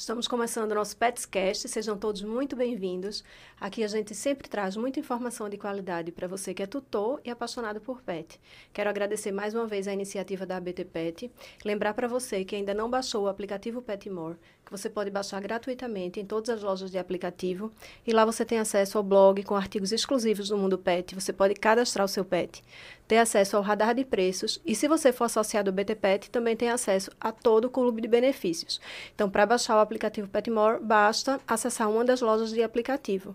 Estamos começando o nosso Petscast, sejam todos muito bem-vindos. Aqui a gente sempre traz muita informação de qualidade para você que é tutor e apaixonado por pet. Quero agradecer mais uma vez a iniciativa da ABT Pet. Lembrar para você que ainda não baixou o aplicativo Petmore, que você pode baixar gratuitamente em todas as lojas de aplicativo. E lá você tem acesso ao blog com artigos exclusivos do mundo pet. Você pode cadastrar o seu pet, ter acesso ao radar de preços. E se você for associado ao BT Pet, também tem acesso a todo o clube de benefícios. Então, para baixar o aplicativo Petmore, basta acessar uma das lojas de aplicativo.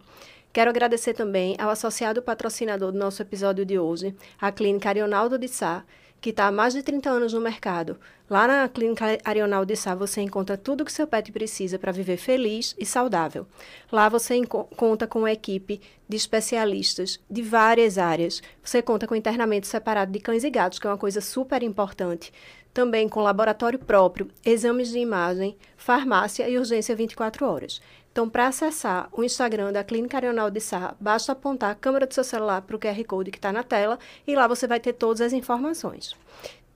Quero agradecer também ao associado patrocinador do nosso episódio de hoje, a Clínica Arionaldo de Sá, que está há mais de 30 anos no mercado. Lá na Clínica Arional de Sá você encontra tudo o que seu pet precisa para viver feliz e saudável. Lá você conta com uma equipe de especialistas de várias áreas. Você conta com internamento separado de cães e gatos, que é uma coisa super importante. Também com laboratório próprio, exames de imagem, farmácia e urgência 24 horas. Então, para acessar o Instagram da Clínica Arional de Sá, basta apontar a câmera do seu celular para o QR Code que está na tela e lá você vai ter todas as informações.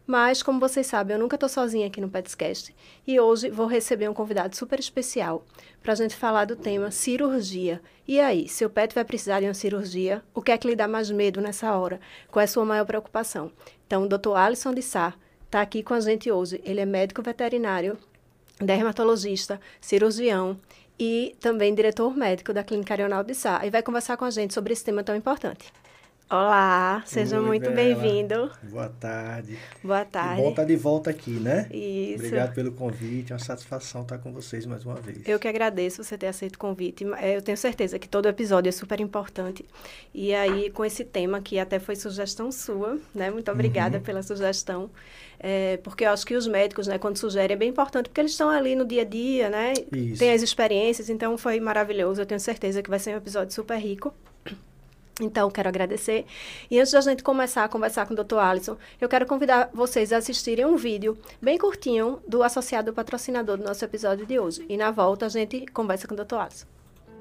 Mas, como vocês sabem, eu nunca estou sozinha aqui no Petscast e hoje vou receber um convidado super especial para a gente falar do tema cirurgia. E aí, seu pet vai precisar de uma cirurgia? O que é que lhe dá mais medo nessa hora? Qual é a sua maior preocupação? Então, o Dr. Alisson de Sá está aqui com a gente hoje. Ele é médico veterinário, dermatologista, cirurgião e também diretor médico da Clínica Arional de Sá, e vai conversar com a gente sobre esse tema tão importante. Olá, seja Oi, muito bem-vindo. Boa tarde. Boa tarde. Bom estar de volta aqui, né? Isso. Obrigado pelo convite, é uma satisfação estar com vocês mais uma vez. Eu que agradeço você ter aceito o convite. É, eu tenho certeza que todo episódio é super importante. E aí, com esse tema, que até foi sugestão sua, né? Muito obrigada uhum. pela sugestão. É, porque eu acho que os médicos, né, quando sugerem, é bem importante, porque eles estão ali no dia a dia, né? Isso. Tem as experiências, então foi maravilhoso. Eu tenho certeza que vai ser um episódio super rico. Então, quero agradecer. E antes da gente começar a conversar com o Dr. Alisson, eu quero convidar vocês a assistirem um vídeo bem curtinho do associado patrocinador do nosso episódio de hoje. E na volta a gente conversa com o Dr. Alisson.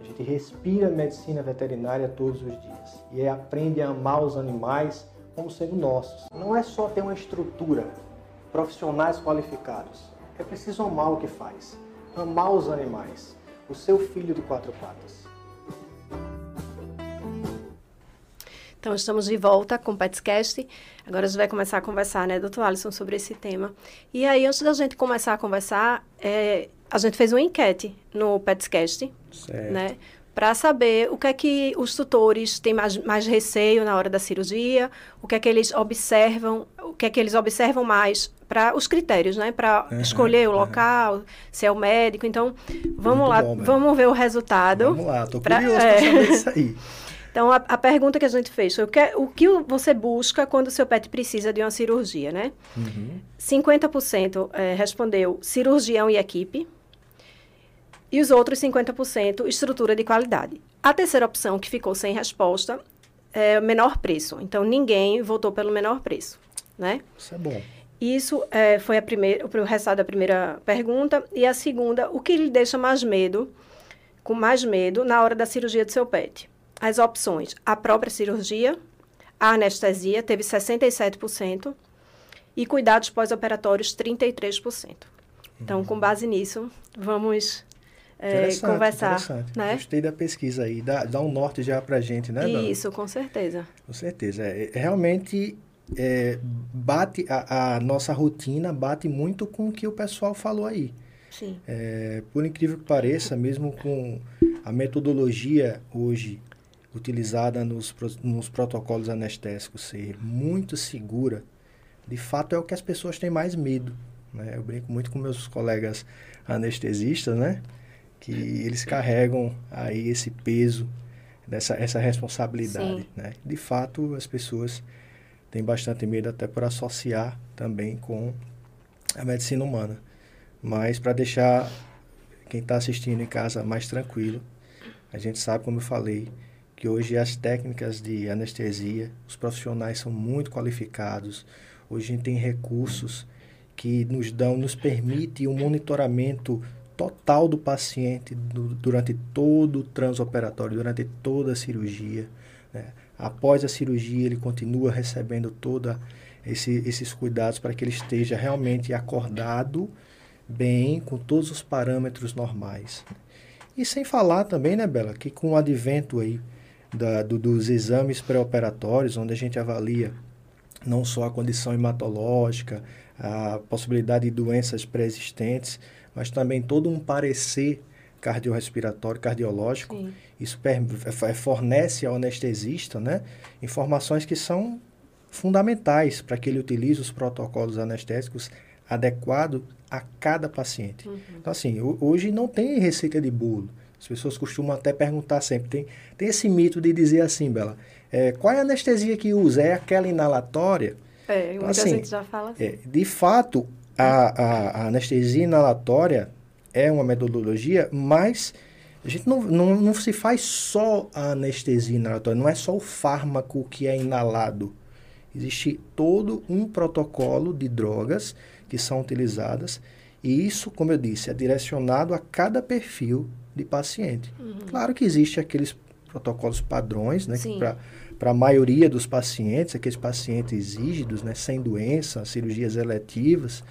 A gente respira medicina veterinária todos os dias e aprende a amar os animais como sendo nossos. Não é só ter uma estrutura, profissionais qualificados. É preciso amar o que faz, amar os animais, o seu filho de quatro patas. Então, estamos de volta com o Petscast. Agora a gente vai começar a conversar, né, doutor Alisson, sobre esse tema. E aí, antes da gente começar a conversar, é, a gente fez uma enquete no Petscast, certo. né? Para saber o que é que os tutores têm mais, mais receio na hora da cirurgia, o que é que eles observam, o que é que eles observam mais para os critérios, né? Para uhum, escolher o uhum. local, se é o médico. Então, vamos Muito lá, bom, vamos ver o resultado. Vamos lá, estou curioso para é... saber isso aí. Então, a, a, pergunta que a gente fez foi o que, o que você busca quando o seu pet precisa de uma cirurgia, né? Uhum. 50% é, respondeu cirurgião e equipe. E os outros 50% estrutura de qualidade. A terceira opção, que ficou sem resposta, é o menor preço. Então, ninguém votou pelo menor preço, né? Isso é bom. Isso é, foi a primeira, o resultado da primeira pergunta. E a segunda, o que lhe deixa mais medo, com mais medo, na hora da cirurgia do seu pet? As opções: a própria cirurgia, a anestesia, teve 67%, e cuidados pós-operatórios, 33%. Então, com base nisso, vamos é, conversar. Né? Gostei da pesquisa aí, dá, dá um norte já para a gente, né, Dona? Isso, com certeza. Com certeza. É, realmente, é, bate a, a, nossa rotina bate muito com o que o pessoal falou aí. Sim. É, por incrível que pareça, mesmo com a metodologia hoje utilizada nos, nos protocolos anestésicos ser muito segura, de fato é o que as pessoas têm mais medo. Né? Eu brinco muito com meus colegas anestesistas, né? Que eles carregam aí esse peso, dessa, essa responsabilidade, Sim. né? De fato, as pessoas têm bastante medo até por associar também com a medicina humana. Mas para deixar quem está assistindo em casa mais tranquilo, a gente sabe, como eu falei, que hoje as técnicas de anestesia, os profissionais são muito qualificados. Hoje a gente tem recursos que nos dão, nos permite um monitoramento total do paciente do, durante todo o transoperatório, durante toda a cirurgia. Né? Após a cirurgia, ele continua recebendo toda esse, esses cuidados para que ele esteja realmente acordado bem, com todos os parâmetros normais. E sem falar também, né, Bela, que com o advento aí da, do, dos exames pré-operatórios, onde a gente avalia não só a condição hematológica, a possibilidade de doenças pré-existentes, mas também todo um parecer cardiorrespiratório, cardiológico. Sim. Isso fornece ao anestesista né, informações que são fundamentais para que ele utilize os protocolos anestésicos adequados a cada paciente. Uhum. Então, assim, hoje não tem receita de bolo. As pessoas costumam até perguntar sempre. Tem, tem esse mito de dizer assim, Bela, é, qual é a anestesia que usa? É aquela inalatória? É, então, assim, gente já fala assim. É, de fato, a, a, a, anestesia inalatória é uma metodologia, mas a gente não, não, não se faz só a anestesia inalatória, não é só o fármaco que é inalado. Existe todo um protocolo de drogas que são utilizadas e isso, como eu disse, é direcionado a cada perfil de paciente. Uhum. Claro que existe aqueles protocolos padrões, né, para a maioria dos pacientes, aqueles pacientes rígidos, né, sem doença, cirurgias eletivas,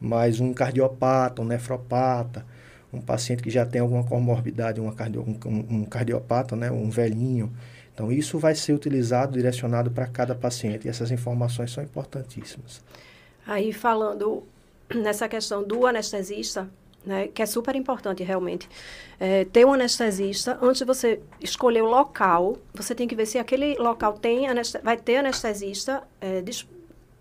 mas um cardiopata, um nefropata, um paciente que já tem alguma comorbidade, uma cardio, um, um cardiopata, né, um velhinho. Então, isso vai ser utilizado, direcionado para cada paciente, e essas informações são importantíssimas. Aí, falando nessa questão do anestesista, né, que é super importante realmente, é, ter um anestesista, antes de você escolher o local, você tem que ver se aquele local tem vai ter anestesista é,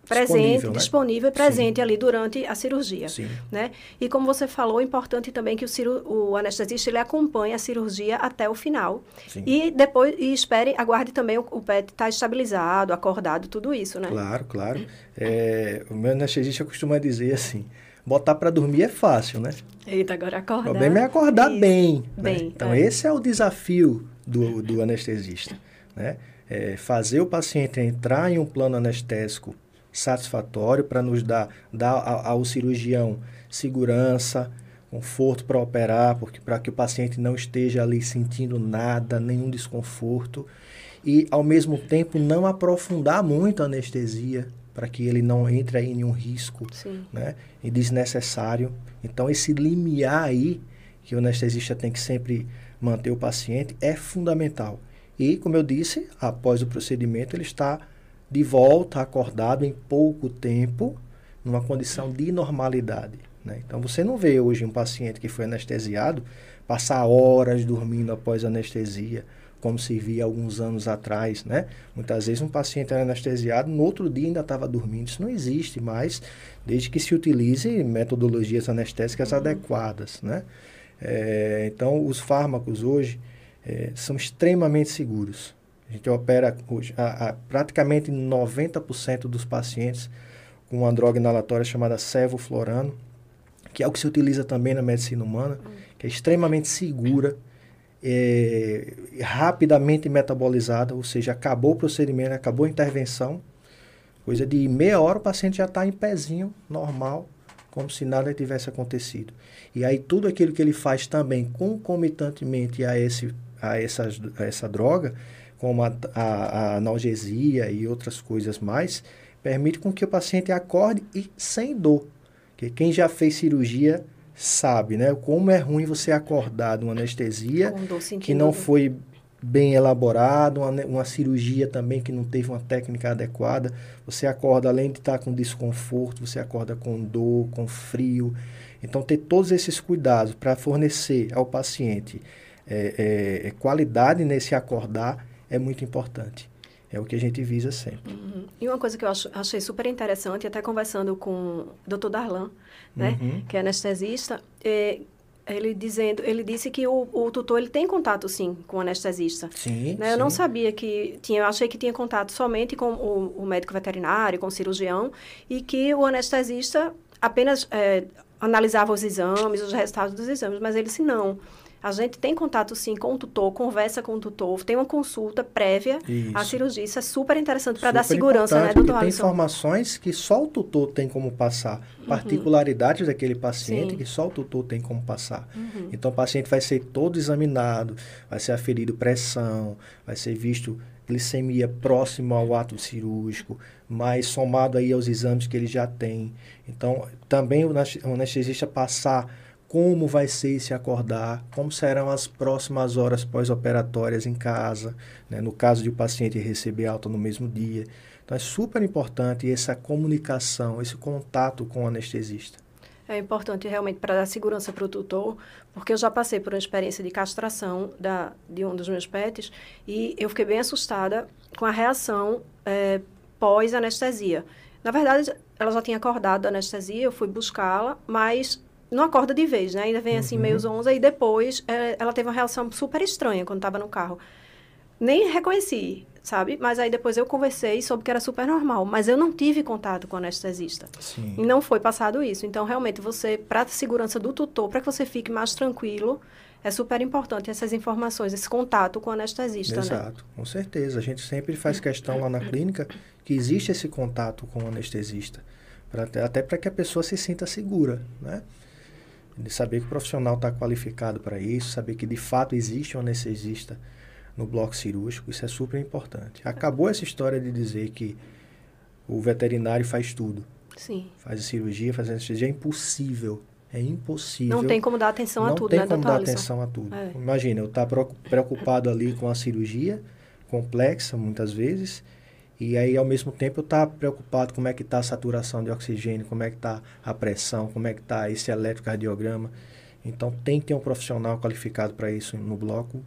presente, disponível, né? disponível e presente Sim. ali durante a cirurgia, Sim. né? E como você falou, é importante também que o, ciru, o anestesista ele acompanhe a cirurgia até o final Sim. e depois e espere, aguarde também o, o PET estar tá estabilizado, acordado, tudo isso, né? Claro, claro. É, o meu anestesista costuma dizer assim, botar para dormir é fácil, né? Eita, agora acordar. O problema é acordar isso. bem. Né? Então, é. esse é o desafio do, do anestesista, né? É fazer o paciente entrar em um plano anestésico satisfatório para nos dar, dar ao cirurgião segurança, conforto para operar, porque para que o paciente não esteja ali sentindo nada, nenhum desconforto e ao mesmo tempo não aprofundar muito a anestesia para que ele não entre aí em nenhum risco, Sim. né, e desnecessário. Então esse limiar aí que o anestesista tem que sempre manter o paciente é fundamental. E como eu disse, após o procedimento ele está de volta acordado em pouco tempo, numa condição de normalidade. Né? Então você não vê hoje um paciente que foi anestesiado passar horas dormindo após anestesia, como se via alguns anos atrás, né? Muitas vezes um paciente era anestesiado, no outro dia ainda estava dormindo. Isso não existe mais, desde que se utilize metodologias anestésicas uhum. adequadas, né? É, então, os fármacos hoje é, são extremamente seguros. A gente opera hoje, a, a, praticamente 90% dos pacientes com uma droga inalatória chamada sevoflorano, que é o que se utiliza também na medicina humana, que é extremamente segura, é, rapidamente metabolizada, ou seja, acabou o procedimento, acabou a intervenção, coisa de meia hora o paciente já está em pezinho, normal, como se nada tivesse acontecido. E aí tudo aquilo que ele faz também concomitantemente a, esse, a, essa, a essa droga, como a, a, a analgesia e outras coisas mais, permite com que o paciente acorde e sem dor. Porque quem já fez cirurgia sabe, né? Como é ruim você acordar de uma anestesia que não foi bem elaborada, uma, uma cirurgia também que não teve uma técnica adequada. Você acorda, além de estar com desconforto, você acorda com dor, com frio. Então, ter todos esses cuidados para fornecer ao paciente é, é, qualidade nesse acordar é muito importante. É o que a gente visa sempre. Uhum. E uma coisa que eu acho, achei super interessante, até conversando com o Dr. Darlan, né, uhum. que é anestesista, é, ele dizendo, ele disse que o, o, tutor ele tem contato sim com o anestesista. Sim, né? sim. Eu não sabia que tinha, eu achei que tinha contato somente com o, o médico veterinário, com o cirurgião e que o anestesista apenas é, analisava os exames, os resultados dos exames, mas ele disse não. A gente tem contato sim com o tutor, conversa com o tutor, tem uma consulta prévia Isso. à cirurgia. Isso é super interessante para dar segurança, né, doutor Tem informações que só o tutor tem como passar, uhum. particularidades daquele paciente sim. que só o tutor tem como passar. Uhum. Então o paciente vai ser todo examinado, vai ser aferido pressão, vai ser visto glicemia próximo ao ato cirúrgico, mas somado aí aos exames que ele já tem. Então, também o anestesista passar como vai ser se acordar, como serão as próximas horas pós-operatórias em casa, né? no caso de o paciente receber alta no mesmo dia. Então é super importante essa comunicação, esse contato com o anestesista. É importante realmente para dar segurança para o tutor, porque eu já passei por uma experiência de castração da, de um dos meus pets e eu fiquei bem assustada com a reação é, pós-anestesia. Na verdade, ela já tinha acordado da anestesia, eu fui buscá-la, mas não acorda de vez, né? Ainda vem assim, uhum. meio zonza. E depois, é, ela teve uma reação super estranha quando estava no carro. Nem reconheci, sabe? Mas aí depois eu conversei e soube que era super normal. Mas eu não tive contato com o anestesista. Sim. E não foi passado isso. Então, realmente, você, para a segurança do tutor, para que você fique mais tranquilo, é super importante essas informações, esse contato com o anestesista, Exato, né? Exato, com certeza. A gente sempre faz questão lá na clínica que existe esse contato com o anestesista. Pra, até para que a pessoa se sinta segura, né? De saber que o profissional está qualificado para isso, saber que de fato existe um anestesista no bloco cirúrgico, isso é super importante. Acabou essa história de dizer que o veterinário faz tudo. Sim. Faz a cirurgia, faz a anestesia, é impossível. É impossível. Não tem como dar atenção a tudo, né, Não tem como dar atenção a tudo. É. Imagina, eu estar tá preocupado ali com a cirurgia complexa, muitas vezes, e aí, ao mesmo tempo, eu estar tá preocupado como é que está a saturação de oxigênio, como é que está a pressão, como é que está esse eletrocardiograma. Então, tem que ter um profissional qualificado para isso no bloco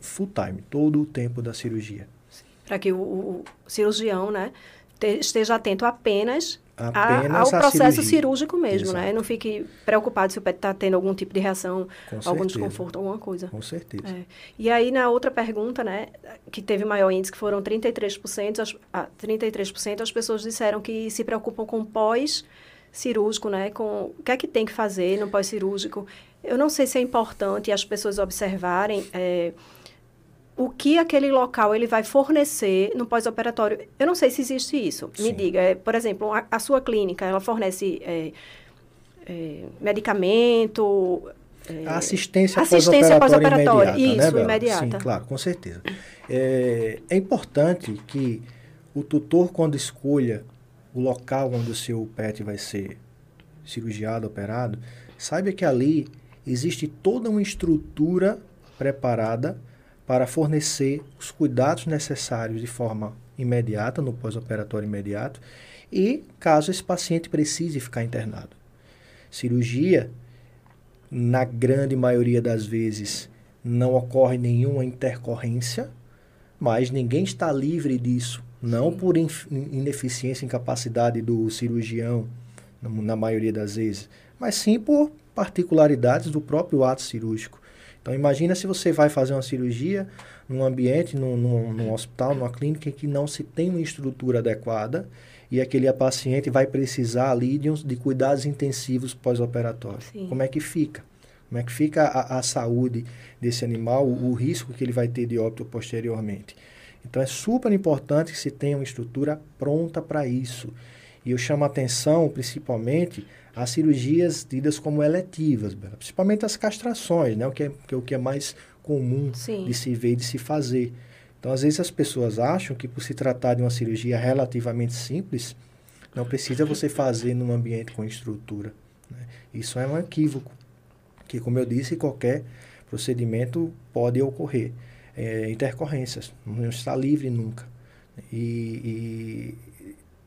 full time, todo o tempo da cirurgia. Para que o, o, cirurgião, né, te, esteja atento apenas Apenas ao processo cirúrgico mesmo, né? Exato. né? Não fique preocupado se o pet está tendo algum tipo de reação, Com algum certeza. desconforto, alguma coisa. Com certeza. É. E aí, na outra pergunta, né, que teve maior índice, que foram 33%, as, ah, 33% as pessoas disseram que se preocupam com pós cirúrgico, né? Com o que é que tem que fazer no pós-cirúrgico. Eu não sei se é importante as pessoas observarem é, o que aquele local ele vai fornecer no pós-operatório. Eu não sei se existe isso. Sim. Me diga, é, por exemplo, a, a, sua clínica, ela fornece é, é, medicamento... É, a assistência, assistência pós-operatória pós imediata, Isso, né, imediata. Sim, claro, com certeza. É, é importante que o tutor, quando escolha o local onde o seu pet vai ser cirurgiado, operado, saiba que ali existe toda uma estrutura preparada para fornecer os cuidados necessários de forma imediata, no pós-operatório imediato, e caso esse paciente precise ficar internado. Cirurgia, na grande maioria das vezes, não ocorre nenhuma intercorrência, mas ninguém está livre disso, não Sim. por ineficiência, incapacidade do cirurgião, na maioria das vezes, mas sim por particularidades do próprio ato cirúrgico. Então imagina se você vai fazer uma cirurgia num ambiente, num, num, num hospital, numa clínica que não se tem uma estrutura adequada e aquele paciente vai precisar ali de, uns, de cuidados intensivos pós-operatórios. Como é que fica? Como é que fica a, a saúde desse animal, o, o, risco que ele vai ter de óbito posteriormente? Então é super importante que se tenha uma estrutura pronta para isso. E eu chamo a atenção, principalmente, as cirurgias tidas como eletivas, principalmente as castrações, né? o, que é, que é o que é mais comum Sim. de se ver e de se fazer. Então, às vezes as pessoas acham que por se tratar de uma cirurgia relativamente simples, não precisa você fazer num ambiente com estrutura. Né? Isso é um equívoco, que, como eu disse, qualquer procedimento pode ocorrer. É, intercorrências, não está livre nunca. E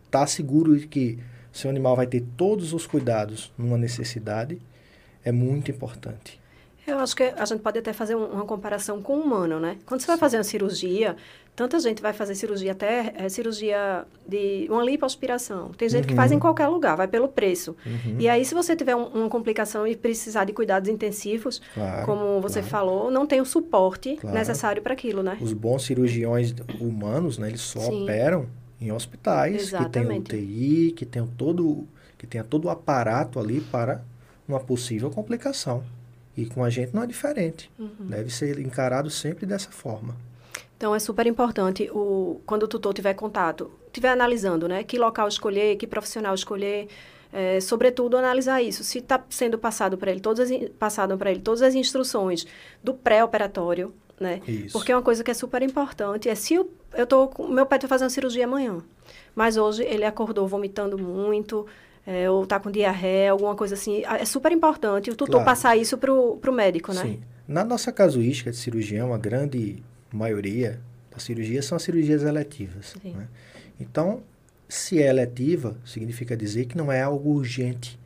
está seguro de que seu animal vai ter todos os cuidados numa necessidade, é muito importante. Eu acho que a gente pode até fazer uma comparação com o humano, né? Quando você vai fazer uma cirurgia, tanta gente vai fazer cirurgia, até é, cirurgia de uma lipoaspiração. Tem gente uhum. que faz em uhum. qualquer lugar, vai pelo preço. Uhum. E aí, se você tiver um, uma complicação e precisar de cuidados intensivos, claro, como você claro. falou, não tem o suporte claro. necessário para aquilo, né? Os bons cirurgiões humanos, né? Eles só Sim. operam em hospitais Exatamente. que tem UTI, que tem todo que tenha todo o aparato ali para uma possível complicação. E com a gente não é diferente. Uhum. Deve ser encarado sempre dessa forma. Então é super importante o quando o tutor tiver contato, tiver analisando, né, que local escolher, que profissional escolher, é, sobretudo analisar isso. Se está sendo passado para ele todas as, passado para ele todas as instruções do pré-operatório, né? Isso. Porque é uma coisa que é super importante é se o, eu tô com, meu pai fazer uma cirurgia amanhã, mas hoje ele acordou vomitando muito, é, ou tá com diarreia, alguma coisa assim. É super importante o tutor claro. passar isso pro, pro médico, né? Sim. Na nossa casuística de cirurgião, a grande maioria das cirurgias são as cirurgias eletivas. Né? Então, se é eletiva, significa dizer que não é algo urgente.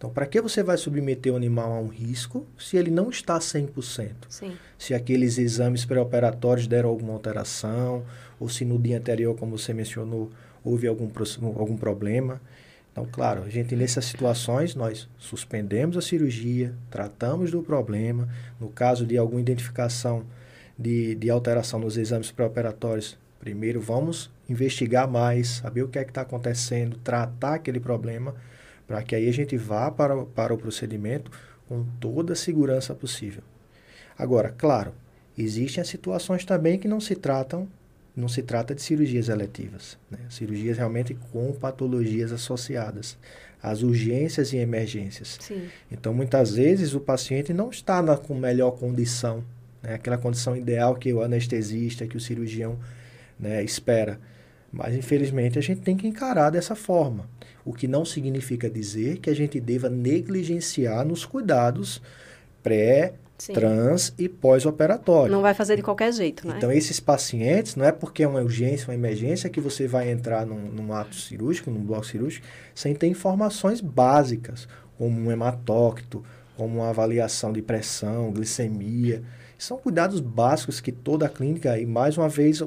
Então, para que você vai submeter o animal a um risco se ele não está 100%? Sim. Se aqueles exames pré-operatórios deram alguma alteração, ou se no dia anterior, como você mencionou, houve algum, algum problema. Então, claro, a gente nessas situações nós suspendemos a cirurgia, tratamos do problema. No caso de alguma identificação de, de alteração nos exames pré-operatórios, primeiro vamos investigar mais, saber o que é que está acontecendo, tratar aquele problema, para que aí a gente vá para, para o procedimento com toda a segurança possível. Agora, claro, existem as situações também que não se tratam não se trata de cirurgias eletivas, né? cirurgias realmente com patologias associadas, as urgências e emergências. Sim. Então, muitas vezes o paciente não está na com melhor condição, né? aquela condição ideal que o anestesista, que o cirurgião né, espera. Mas, infelizmente, a gente tem que encarar dessa forma. O que não significa dizer que a gente deva negligenciar nos cuidados pré, Sim. trans e pós-operatório. Não vai fazer de qualquer jeito, né? Então, esses pacientes, não é porque é uma urgência, uma emergência, que você vai entrar num, num ato cirúrgico, num bloco cirúrgico, sem ter informações básicas, como um hematócrito, como uma avaliação de pressão, glicemia. São cuidados básicos que toda a clínica, e mais uma vez,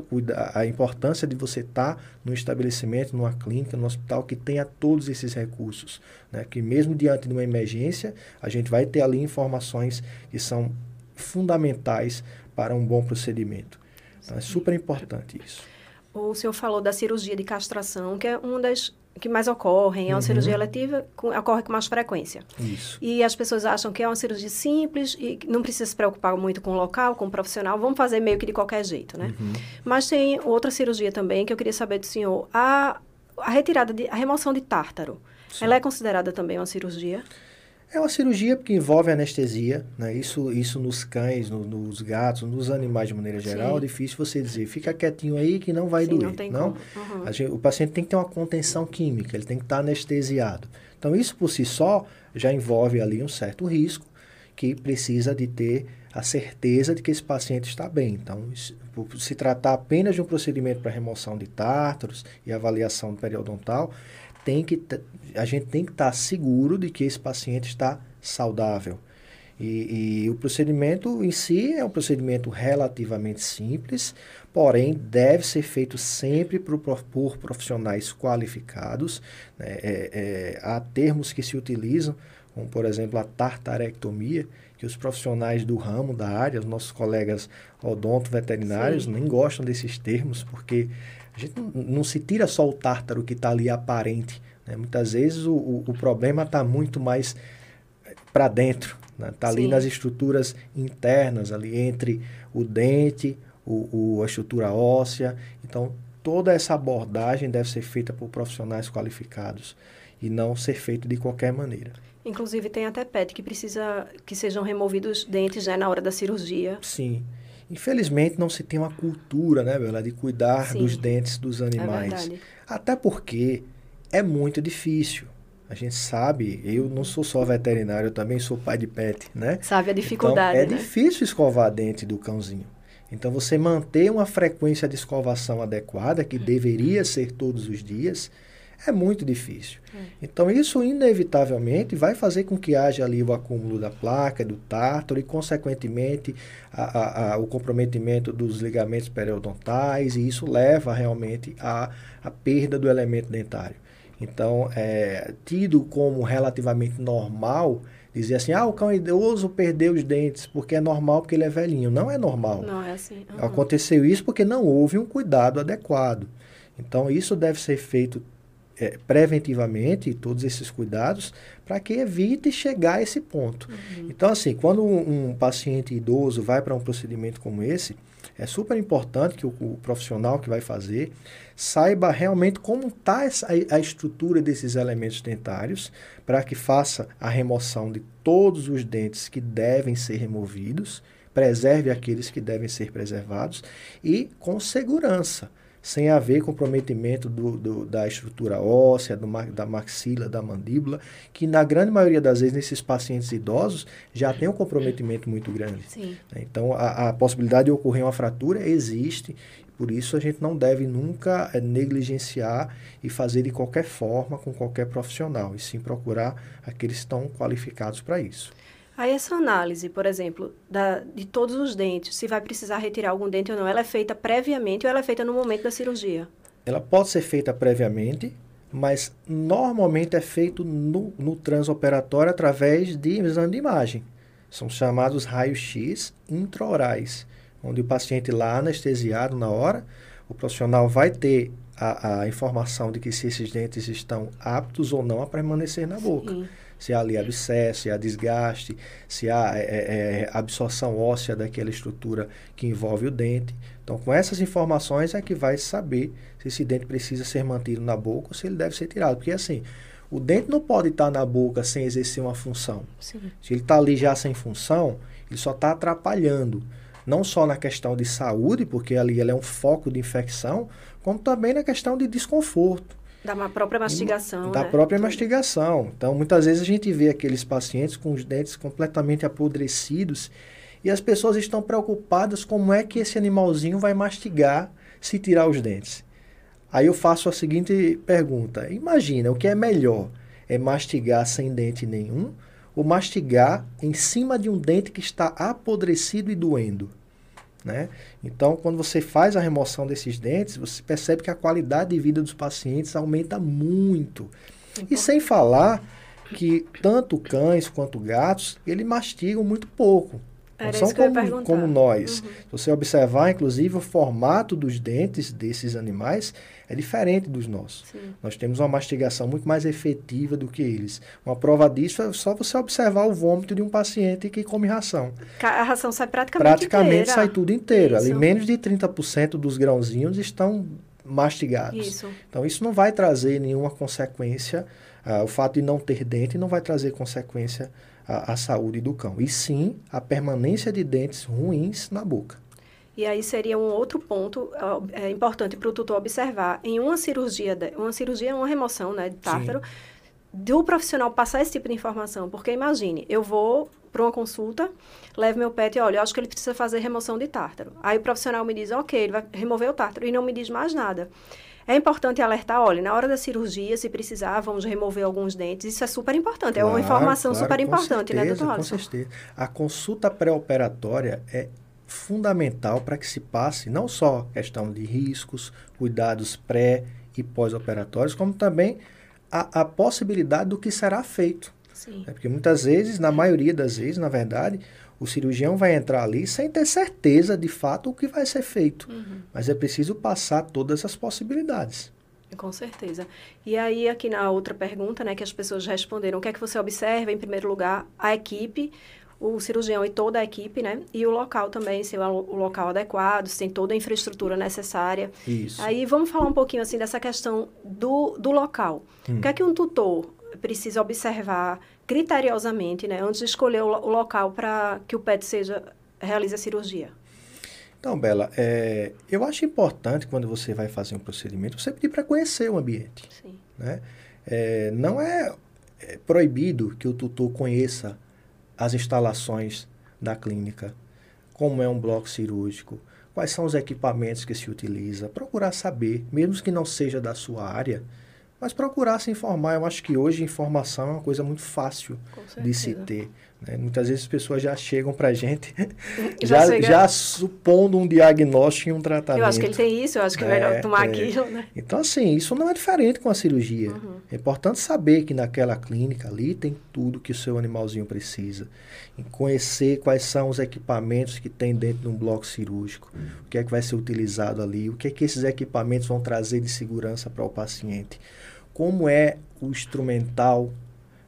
a importância de você estar tá no estabelecimento, numa clínica, no hospital, que tenha todos esses recursos. Né? Que mesmo diante de uma emergência, a gente vai ter ali informações que são fundamentais para um bom procedimento. Então, é super importante isso. O senhor falou da cirurgia de castração, que é uma das que mais ocorrem, é uma uhum. cirurgia eletiva, com, ocorre com mais frequência. Isso. E as pessoas acham que é uma cirurgia simples e não precisa se preocupar muito com o local, com o profissional, vamos fazer meio que de qualquer jeito, né? Uhum. Mas tem outra cirurgia também que eu queria saber do senhor. A, a retirada, de, a remoção de tártaro, Sim. ela é considerada também uma cirurgia? É uma cirurgia que envolve anestesia, né? Isso, isso nos cães, no, nos gatos, nos animais de maneira geral, Sim. é difícil você dizer, fica quietinho aí que não vai Sim, doer. Não tem não? Uhum. Gente, o paciente tem que ter uma contenção química, ele tem que estar anestesiado. Então, isso por si só já envolve ali um certo risco que precisa de ter a certeza de que esse paciente está bem. Então, se tratar apenas de um procedimento para remoção de tártaros e avaliação periodontal, tem que a gente tem que estar tá seguro de que esse paciente está saudável. E, e, o procedimento em si é um procedimento relativamente simples, porém deve ser feito sempre por, por profissionais qualificados. Né? É, é, há termos que se utilizam, como por exemplo a tartarectomia, que os profissionais do ramo, da área, os nossos colegas odonto veterinários, Sim. nem gostam desses termos, porque a gente não, não se tira só o tártaro que está ali aparente. Né? Muitas vezes o, o, o problema está muito mais eh, para dentro. Está né? Tá ali nas estruturas internas, ali entre o dente, o, o, a estrutura óssea. Então, toda essa abordagem deve ser feita por profissionais qualificados e não ser feito de qualquer maneira. Inclusive, tem até PET que precisa que sejam removidos dentes já na hora da cirurgia. Sim. Infelizmente não se tem uma cultura, né, Bela, de cuidar Sim, dos dentes dos é animais. É Até porque é muito difícil. A gente sabe, eu não sou só veterinário, eu também sou pai de pet, né? Sabe a dificuldade. Então, é né? difícil escovar dente do cãozinho. Então, você manter uma frequência de escovação adequada, que deveria ser todos os dias, é muito difícil. É. Então, isso inevitavelmente vai fazer com que haja ali o acúmulo da placa, do tártaro e, consequentemente, a, a, a, o comprometimento dos ligamentos periodontais, e isso leva realmente à, à perda do elemento dentário. Então, é tido como relativamente normal dizer assim, ah, o cão idoso perdeu os dentes porque é normal, porque ele é velhinho. Não é normal. Não é assim. Uhum. Aconteceu isso porque não houve um cuidado adequado. Então, isso deve ser feito é, preventivamente todos esses cuidados para que evite chegar a esse ponto. Uhum. Então, assim, quando um, um paciente idoso vai para um procedimento como esse, é super importante que o, o profissional que vai fazer saiba realmente como está a, a estrutura desses elementos dentários para que faça a remoção de todos os dentes que devem ser removidos preserve aqueles que devem ser preservados e com segurança sem haver comprometimento do, do, da estrutura óssea, do, da maxila, da mandíbula, que na grande maioria das vezes nesses pacientes idosos já tem um comprometimento muito grande. Sim. Então a, a possibilidade de ocorrer uma fratura existe, por isso a gente não deve nunca é, negligenciar e fazer de qualquer forma com qualquer profissional, e sim procurar aqueles que estão qualificados para isso. Aí essa análise, por exemplo, da, de todos os dentes, se vai precisar retirar algum dente ou não, ela é feita previamente ou ela é feita no momento da cirurgia? Ela pode ser feita previamente, mas normalmente é feito no, no transoperatório através de exame de imagem. São chamados raios-x intraorais, onde o paciente lá anestesiado na hora, o profissional vai ter a, a informação de que se esses dentes estão aptos ou não a permanecer na boca. Sim se há ali abscesso, se há desgaste, se há é, é, é, absorção óssea daquela estrutura que envolve o dente. Então, com essas informações é que vai saber se esse dente precisa ser mantido na boca ou se ele deve ser tirado. Porque, assim, o dente não pode estar na boca sem exercer uma função. Sim. Se ele está ali já sem função, ele só está atrapalhando. Não só na questão de saúde, porque ali ele é um foco de infecção, como também na questão de desconforto. Da própria mastigação. Da né? própria mastigação. Então, muitas vezes a gente vê aqueles pacientes com os dentes completamente apodrecidos e as pessoas estão preocupadas como é que esse animalzinho vai mastigar se tirar os dentes. Aí eu faço a seguinte pergunta: imagina, o que é melhor? É mastigar sem dente nenhum ou mastigar em cima de um dente que está apodrecido e doendo? Né? Então, quando você faz a remoção desses dentes, você percebe que a qualidade de vida dos pacientes aumenta muito. E sem falar que tanto cães quanto gatos, eles mastigam muito pouco. Era não são como, como nós. Uhum. Se você observar, inclusive, o formato dos dentes desses animais é diferente dos nossos. Sim. Nós temos uma mastigação muito mais efetiva do que eles. Uma prova disso é só você observar o vômito de um paciente que come ração. A ração sai praticamente Praticamente inteira. sai tudo inteiro. Isso. Ali menos de 30% dos grãozinhos estão mastigados. Isso. Então isso não vai trazer nenhuma consequência. Uh, o fato de não ter dente não vai trazer consequência à, à saúde do cão. E sim a permanência de dentes ruins na boca. E aí seria um outro ponto é, importante para o tutor observar. Em uma cirurgia, uma cirurgia, uma remoção né, de tártaro, Sim. do profissional passar esse tipo de informação. Porque imagine, eu vou para uma consulta, levo meu pet e olha, eu acho que ele precisa fazer remoção de tártaro. Aí o profissional me diz, ok, ele vai remover o tártaro e não me diz mais nada. É importante alertar, olha, na hora da cirurgia, se precisar, vamos remover alguns dentes. Isso é super importante, claro, é uma informação claro, super importante, certeza, né, doutor Alisson? Com certeza. A consulta pré-operatória é fundamental para que se passe não só questão de riscos, cuidados pré e pós-operatórios, como também a, a, possibilidade do que será feito. Sim. É porque muitas vezes, na maioria das vezes, na verdade, o cirurgião vai entrar ali sem ter certeza de fato o que vai ser feito. Uhum. Mas é preciso passar todas as possibilidades. Com certeza. E aí, aqui na outra pergunta, né, que as pessoas responderam, o que é que você observa, em primeiro lugar, a equipe, o cirurgião e toda a equipe, né? E o local também, se é o local adequado, se tem toda a infraestrutura necessária. Isso. Aí vamos falar um pouquinho assim dessa questão do, do local. Hum. O que é que um tutor precisa observar criteriosamente, né? Antes de escolher o, o local para que o PET seja realize a cirurgia. Então, Bela, é, eu acho importante quando você vai fazer um procedimento, você pedir para conhecer o ambiente. Sim. Né? É, não é, é proibido que o tutor conheça as instalações da clínica, como é um bloco cirúrgico, quais são os equipamentos que se utiliza, procurar saber, mesmo que não seja da sua área, mas procurar se informar. Eu acho que hoje informação é uma coisa muito fácil de se ter. Né? Muitas vezes as pessoas já chegam para a gente já, já, já, supondo um diagnóstico e um tratamento. Eu acho que ele tem isso, eu acho que é, é melhor tomar é. aquilo. Né? Então, assim, isso não é diferente com a cirurgia. Uhum. É importante saber que naquela clínica ali tem tudo que o seu animalzinho precisa. E conhecer quais são os equipamentos que tem dentro de um bloco cirúrgico, o que é que vai ser utilizado ali, o que é que esses equipamentos vão trazer de segurança para o paciente. Como é o instrumental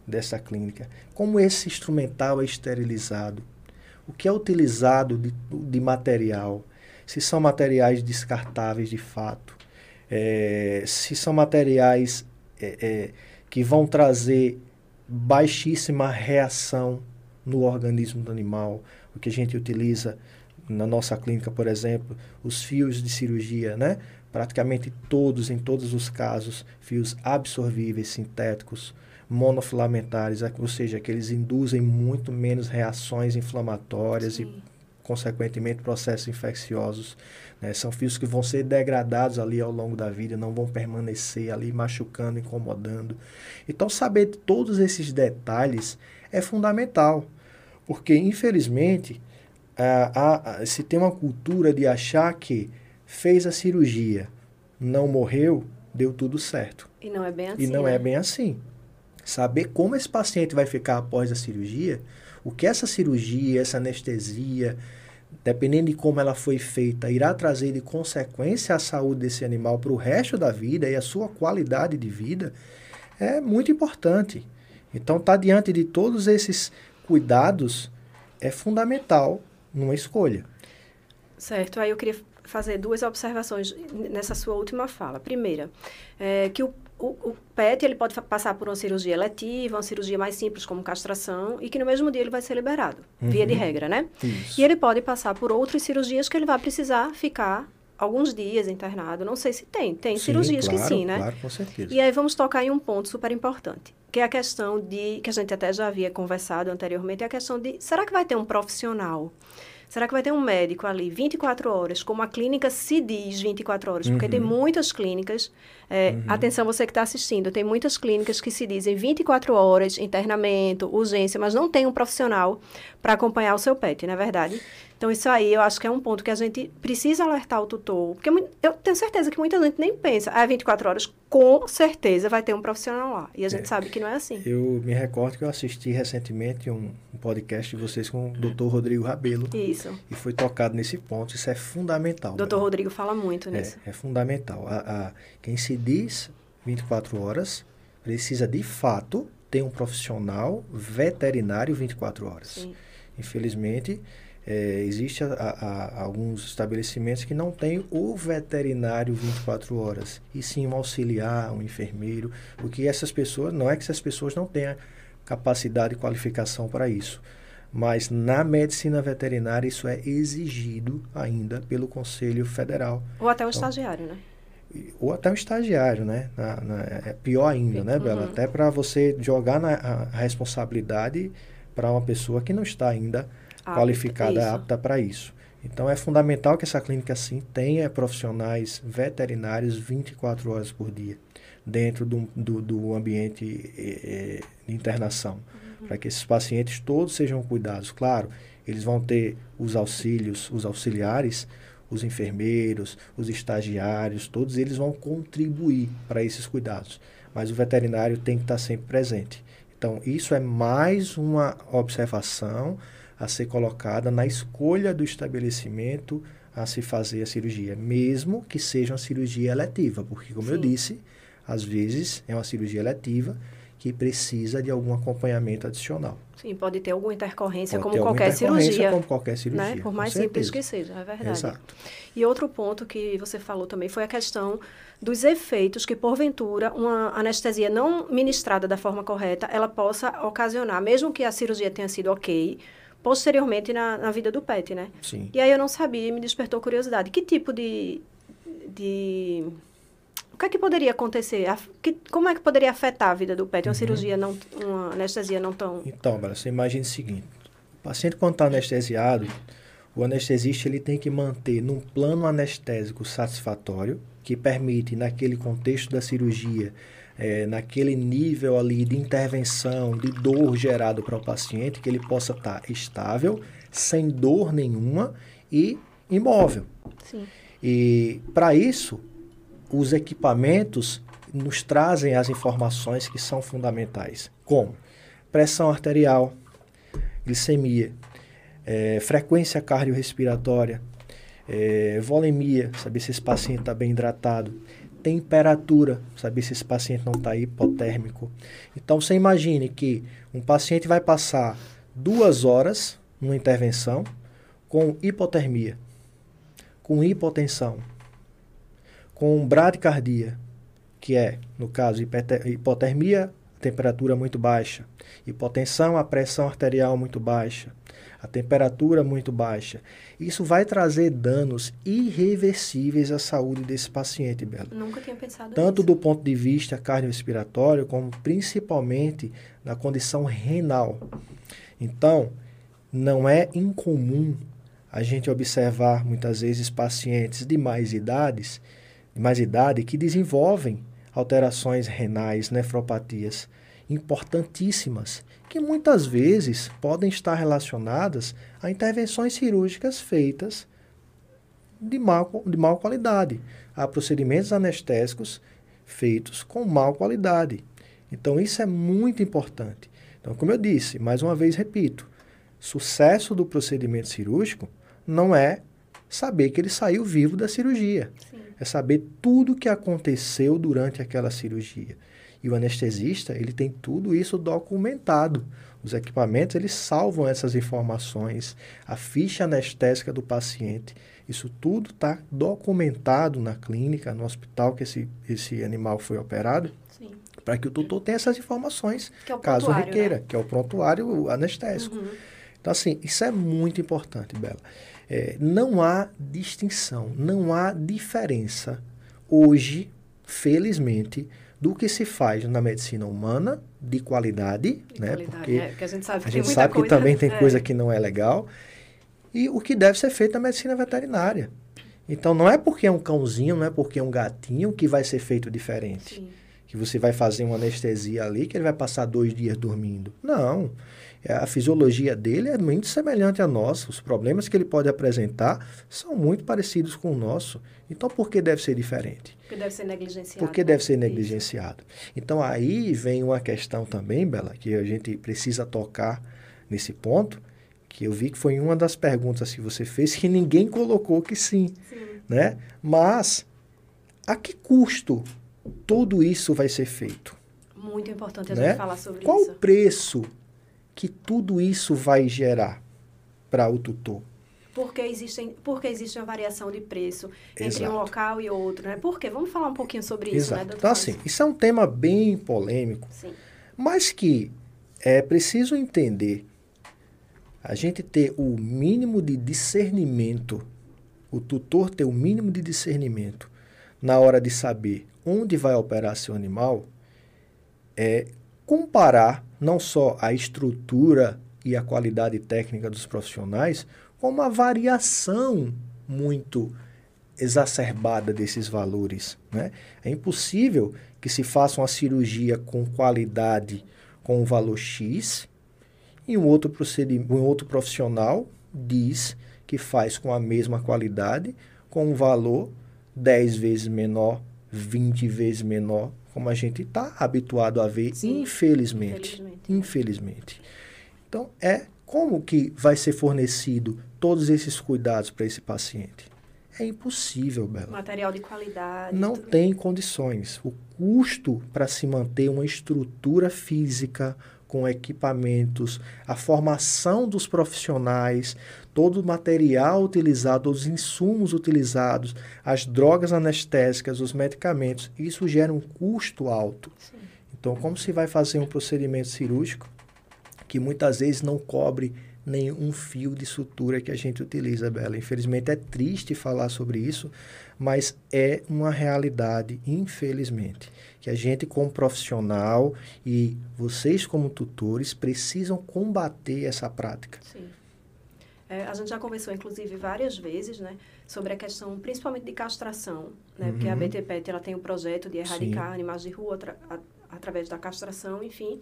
dessa clínica. Como esse instrumental é esterilizado? O que é utilizado de, de material? Se são materiais descartáveis de fato? É, se são materiais é, é, que vão trazer baixíssima reação no organismo do animal, o que a gente utiliza na nossa clínica, por exemplo, os fios de cirurgia, né? Praticamente todos, em todos os casos, fios absorvíveis, sintéticos, monofilamentares, ou seja, que eles induzem muito menos reações inflamatórias Sim. e, consequentemente, processos infecciosos. Né? São fios que vão ser degradados ali ao longo da vida, não vão permanecer ali machucando, incomodando. Então, saber todos esses detalhes é fundamental, porque, infelizmente, a, a, se tem uma cultura de achar que fez a cirurgia, não morreu, deu tudo certo. E não é bem assim. E não é né? é bem assim. Saber como esse paciente vai ficar após a cirurgia, o que essa cirurgia, essa anestesia, dependendo de como ela foi feita, irá trazer de consequência à saúde desse animal para o resto da vida e a sua qualidade de vida, é muito importante. Então, estar tá diante de todos esses cuidados é fundamental numa escolha. Certo. Aí eu queria fazer duas observações nessa sua última fala. Primeira, é que o o, o, PET ele pode passar por uma cirurgia eletiva, uma cirurgia mais simples como castração e que no mesmo dia ele vai ser liberado, uhum. via de regra, né? Isso. E ele pode passar por outras cirurgias que ele vai precisar ficar alguns dias internado. Não sei se tem, tem sim, cirurgias claro, que sim, né? Claro, com certeza. E aí vamos tocar em um ponto super importante, que é a questão de que a gente até já havia conversado anteriormente, é a questão de será que vai ter um profissional Será que vai ter um médico ali 24 horas, como a clínica se diz 24 horas? Porque uhum. tem muitas clínicas, é, uhum. atenção você que está assistindo, tem muitas clínicas que se dizem 24 horas, internamento, urgência, mas não tem um profissional para acompanhar o seu pet, não é verdade? Então, isso aí eu acho que é um ponto que a gente precisa alertar o tutor. Porque eu tenho certeza que muita gente nem pensa, ah, 24 horas, com certeza vai ter um profissional lá. E a gente é, sabe que não é assim. Eu me recordo que eu assisti recentemente um, um podcast de vocês com o doutor Rodrigo Rabelo. Isso. E foi tocado nesse ponto. Isso é fundamental. O doutor Rodrigo fala muito nisso. É, é fundamental. A, a, quem se diz 24 horas precisa, de fato, ter um profissional veterinário 24 horas. Sim. Infelizmente é, existe a, a, alguns estabelecimentos que não têm o veterinário 24 horas, e sim um auxiliar, um enfermeiro, porque essas pessoas, não é que essas pessoas não tenham capacidade e qualificação para isso, mas na medicina veterinária isso é exigido ainda pelo Conselho Federal. Ou até o então, estagiário, né? Ou até o estagiário, né? Na, na, é pior ainda, né, Bela? Uhum. Até para você jogar na, a, a responsabilidade para uma pessoa que não está ainda qualificada, isso. apta para isso. Então é fundamental que essa clínica assim tenha profissionais veterinários 24 horas por dia dentro do, do, do ambiente eh, de internação, uhum. para que esses pacientes todos sejam cuidados. Claro, eles vão ter os auxílios, os auxiliares, os enfermeiros, os estagiários, todos eles vão contribuir para esses cuidados, mas o veterinário tem que estar sempre presente. Então, isso é mais uma observação a ser colocada na escolha do estabelecimento a se fazer a cirurgia, mesmo que seja uma cirurgia eletiva, porque, como Sim. eu disse, às vezes é uma cirurgia eletiva que precisa de algum acompanhamento adicional. Sim, pode ter alguma intercorrência, pode como qualquer intercorrência cirurgia. Como qualquer cirurgia. Né? Por mais simples que seja, é verdade. Exato. E outro ponto que você falou também foi a questão dos efeitos que, porventura, uma anestesia não ministrada da forma correta, ela possa ocasionar, mesmo que a cirurgia tenha sido ok, posteriormente na, na vida do pet, né? Sim. E aí eu não sabia e me despertou curiosidade. Que tipo de... de o que é que poderia acontecer? A, que, como é que poderia afetar a vida do pet? Uma uhum. cirurgia, não, uma anestesia não tão... Então, Bela, você imagina o seguinte. O paciente, quando está anestesiado, o anestesista ele tem que manter num plano anestésico satisfatório, que permite, naquele contexto da cirurgia, é, naquele nível ali de intervenção, de dor gerado para o paciente, que ele possa estar tá estável, sem dor nenhuma e imóvel. Sim. E para isso, os equipamentos nos trazem as informações que são fundamentais, como pressão arterial, glicemia, é, frequência cardiorrespiratória, é, volemia, saber se esse paciente está bem hidratado, temperatura, saber se esse paciente não está hipotérmico. Então, você imagine que um paciente vai passar duas horas numa intervenção com hipotermia, com hipotensão, com bradicardia, que é, no caso, hipotermia, temperatura muito baixa, hipotensão, a pressão arterial muito baixa, a temperatura muito baixa. Isso vai trazer danos irreversíveis à saúde desse paciente, Bela. Nunca tinha pensado Tanto nisso. do ponto de vista cardiorrespiratório, como principalmente na condição renal. Então, não é incomum a gente observar muitas vezes pacientes de mais idades, de mais idade que desenvolvem alterações renais, nefropatias importantíssimas, que muitas vezes podem estar relacionadas a intervenções cirúrgicas feitas de mal, de mal qualidade, a procedimentos anestésicos feitos com mal qualidade. Então, isso é muito importante. Então, como eu disse, mais uma vez repito, sucesso do procedimento cirúrgico não é saber que ele saiu vivo da cirurgia. Sim. É saber tudo o que aconteceu durante aquela cirurgia. E o anestesista, ele tem tudo isso documentado. Os equipamentos, eles salvam essas informações, a ficha anestésica do paciente. Isso tudo está documentado na clínica, no hospital que esse, esse animal foi operado, para que o tutor tenha essas informações, é caso requeira, né? que é o prontuário anestésico. Uhum. Então, assim, isso é muito importante, Bela. É, não há distinção, não há diferença hoje, felizmente, do que se faz na medicina humana de qualidade, de né? Qualidade, Porque é, porque a gente sabe que, a gente sabe que também tem é. coisa que não é legal e o que deve ser feito na medicina veterinária. Então, não é porque é um cãozinho, não é porque é um gatinho que vai ser feito diferente. Sim. Que você vai fazer uma anestesia ali, que ele vai passar dois dias dormindo. Não. É, A fisiologia dele é muito semelhante à nossa. Os problemas que ele pode apresentar são muito parecidos com o nosso. Então, por que deve ser diferente? Porque deve ser negligenciado. Porque né? deve ser Isso. negligenciado. Então, aí vem uma questão também, Bela, que a gente precisa tocar nesse ponto, que eu vi que foi uma das perguntas que você fez que ninguém colocou que sim, Sim. né? Mas, a que custo tudo isso vai ser feito? Muito importante a Né? gente falar sobre Qual isso. o preço que tudo isso vai gerar para o tutor? Porque, existem, porque existe uma variação de preço entre Exato. um local e outro, né? Por quê? Vamos falar um pouquinho sobre isso, né, Exato. doutor? Então, assim, isso é um tema bem polêmico, Sim. mas que é preciso entender, a gente ter o mínimo de discernimento, o tutor ter o mínimo de discernimento na hora de saber onde vai operar seu animal, é comparar não só a estrutura e a qualidade técnica dos profissionais, como a variação muito exacerbada desses valores. Né? É impossível que se faça uma cirurgia com qualidade com um valor X e um outro, um outro profissional diz que faz com a mesma qualidade com um valor 10 vezes menor, 20 vezes menor, como a gente está habituado a ver, Sim, infelizmente. infelizmente. Infelizmente. Então, é como que vai ser fornecido todos esses cuidados para esse paciente? É impossível, Bela. Material de qualidade. Não tem condições. O custo para se manter uma estrutura física com equipamentos, a formação dos profissionais, todo o material utilizado, os insumos utilizados, as drogas anestésicas, os medicamentos, isso gera um custo alto. Sim. Então, como se vai fazer um procedimento cirúrgico que muitas vezes não cobre nenhum fio de sutura que a gente utiliza, Bela? Infelizmente é triste falar sobre isso, mas é uma realidade, infelizmente, que a gente como profissional e vocês como tutores precisam combater essa prática. Sim. É, a gente já conversou, inclusive, várias vezes, né, sobre a questão, principalmente de castração, né, porque a Uhum. BTPET, ela tem o projeto de erradicar Sim. animais de rua a- através da castração, enfim,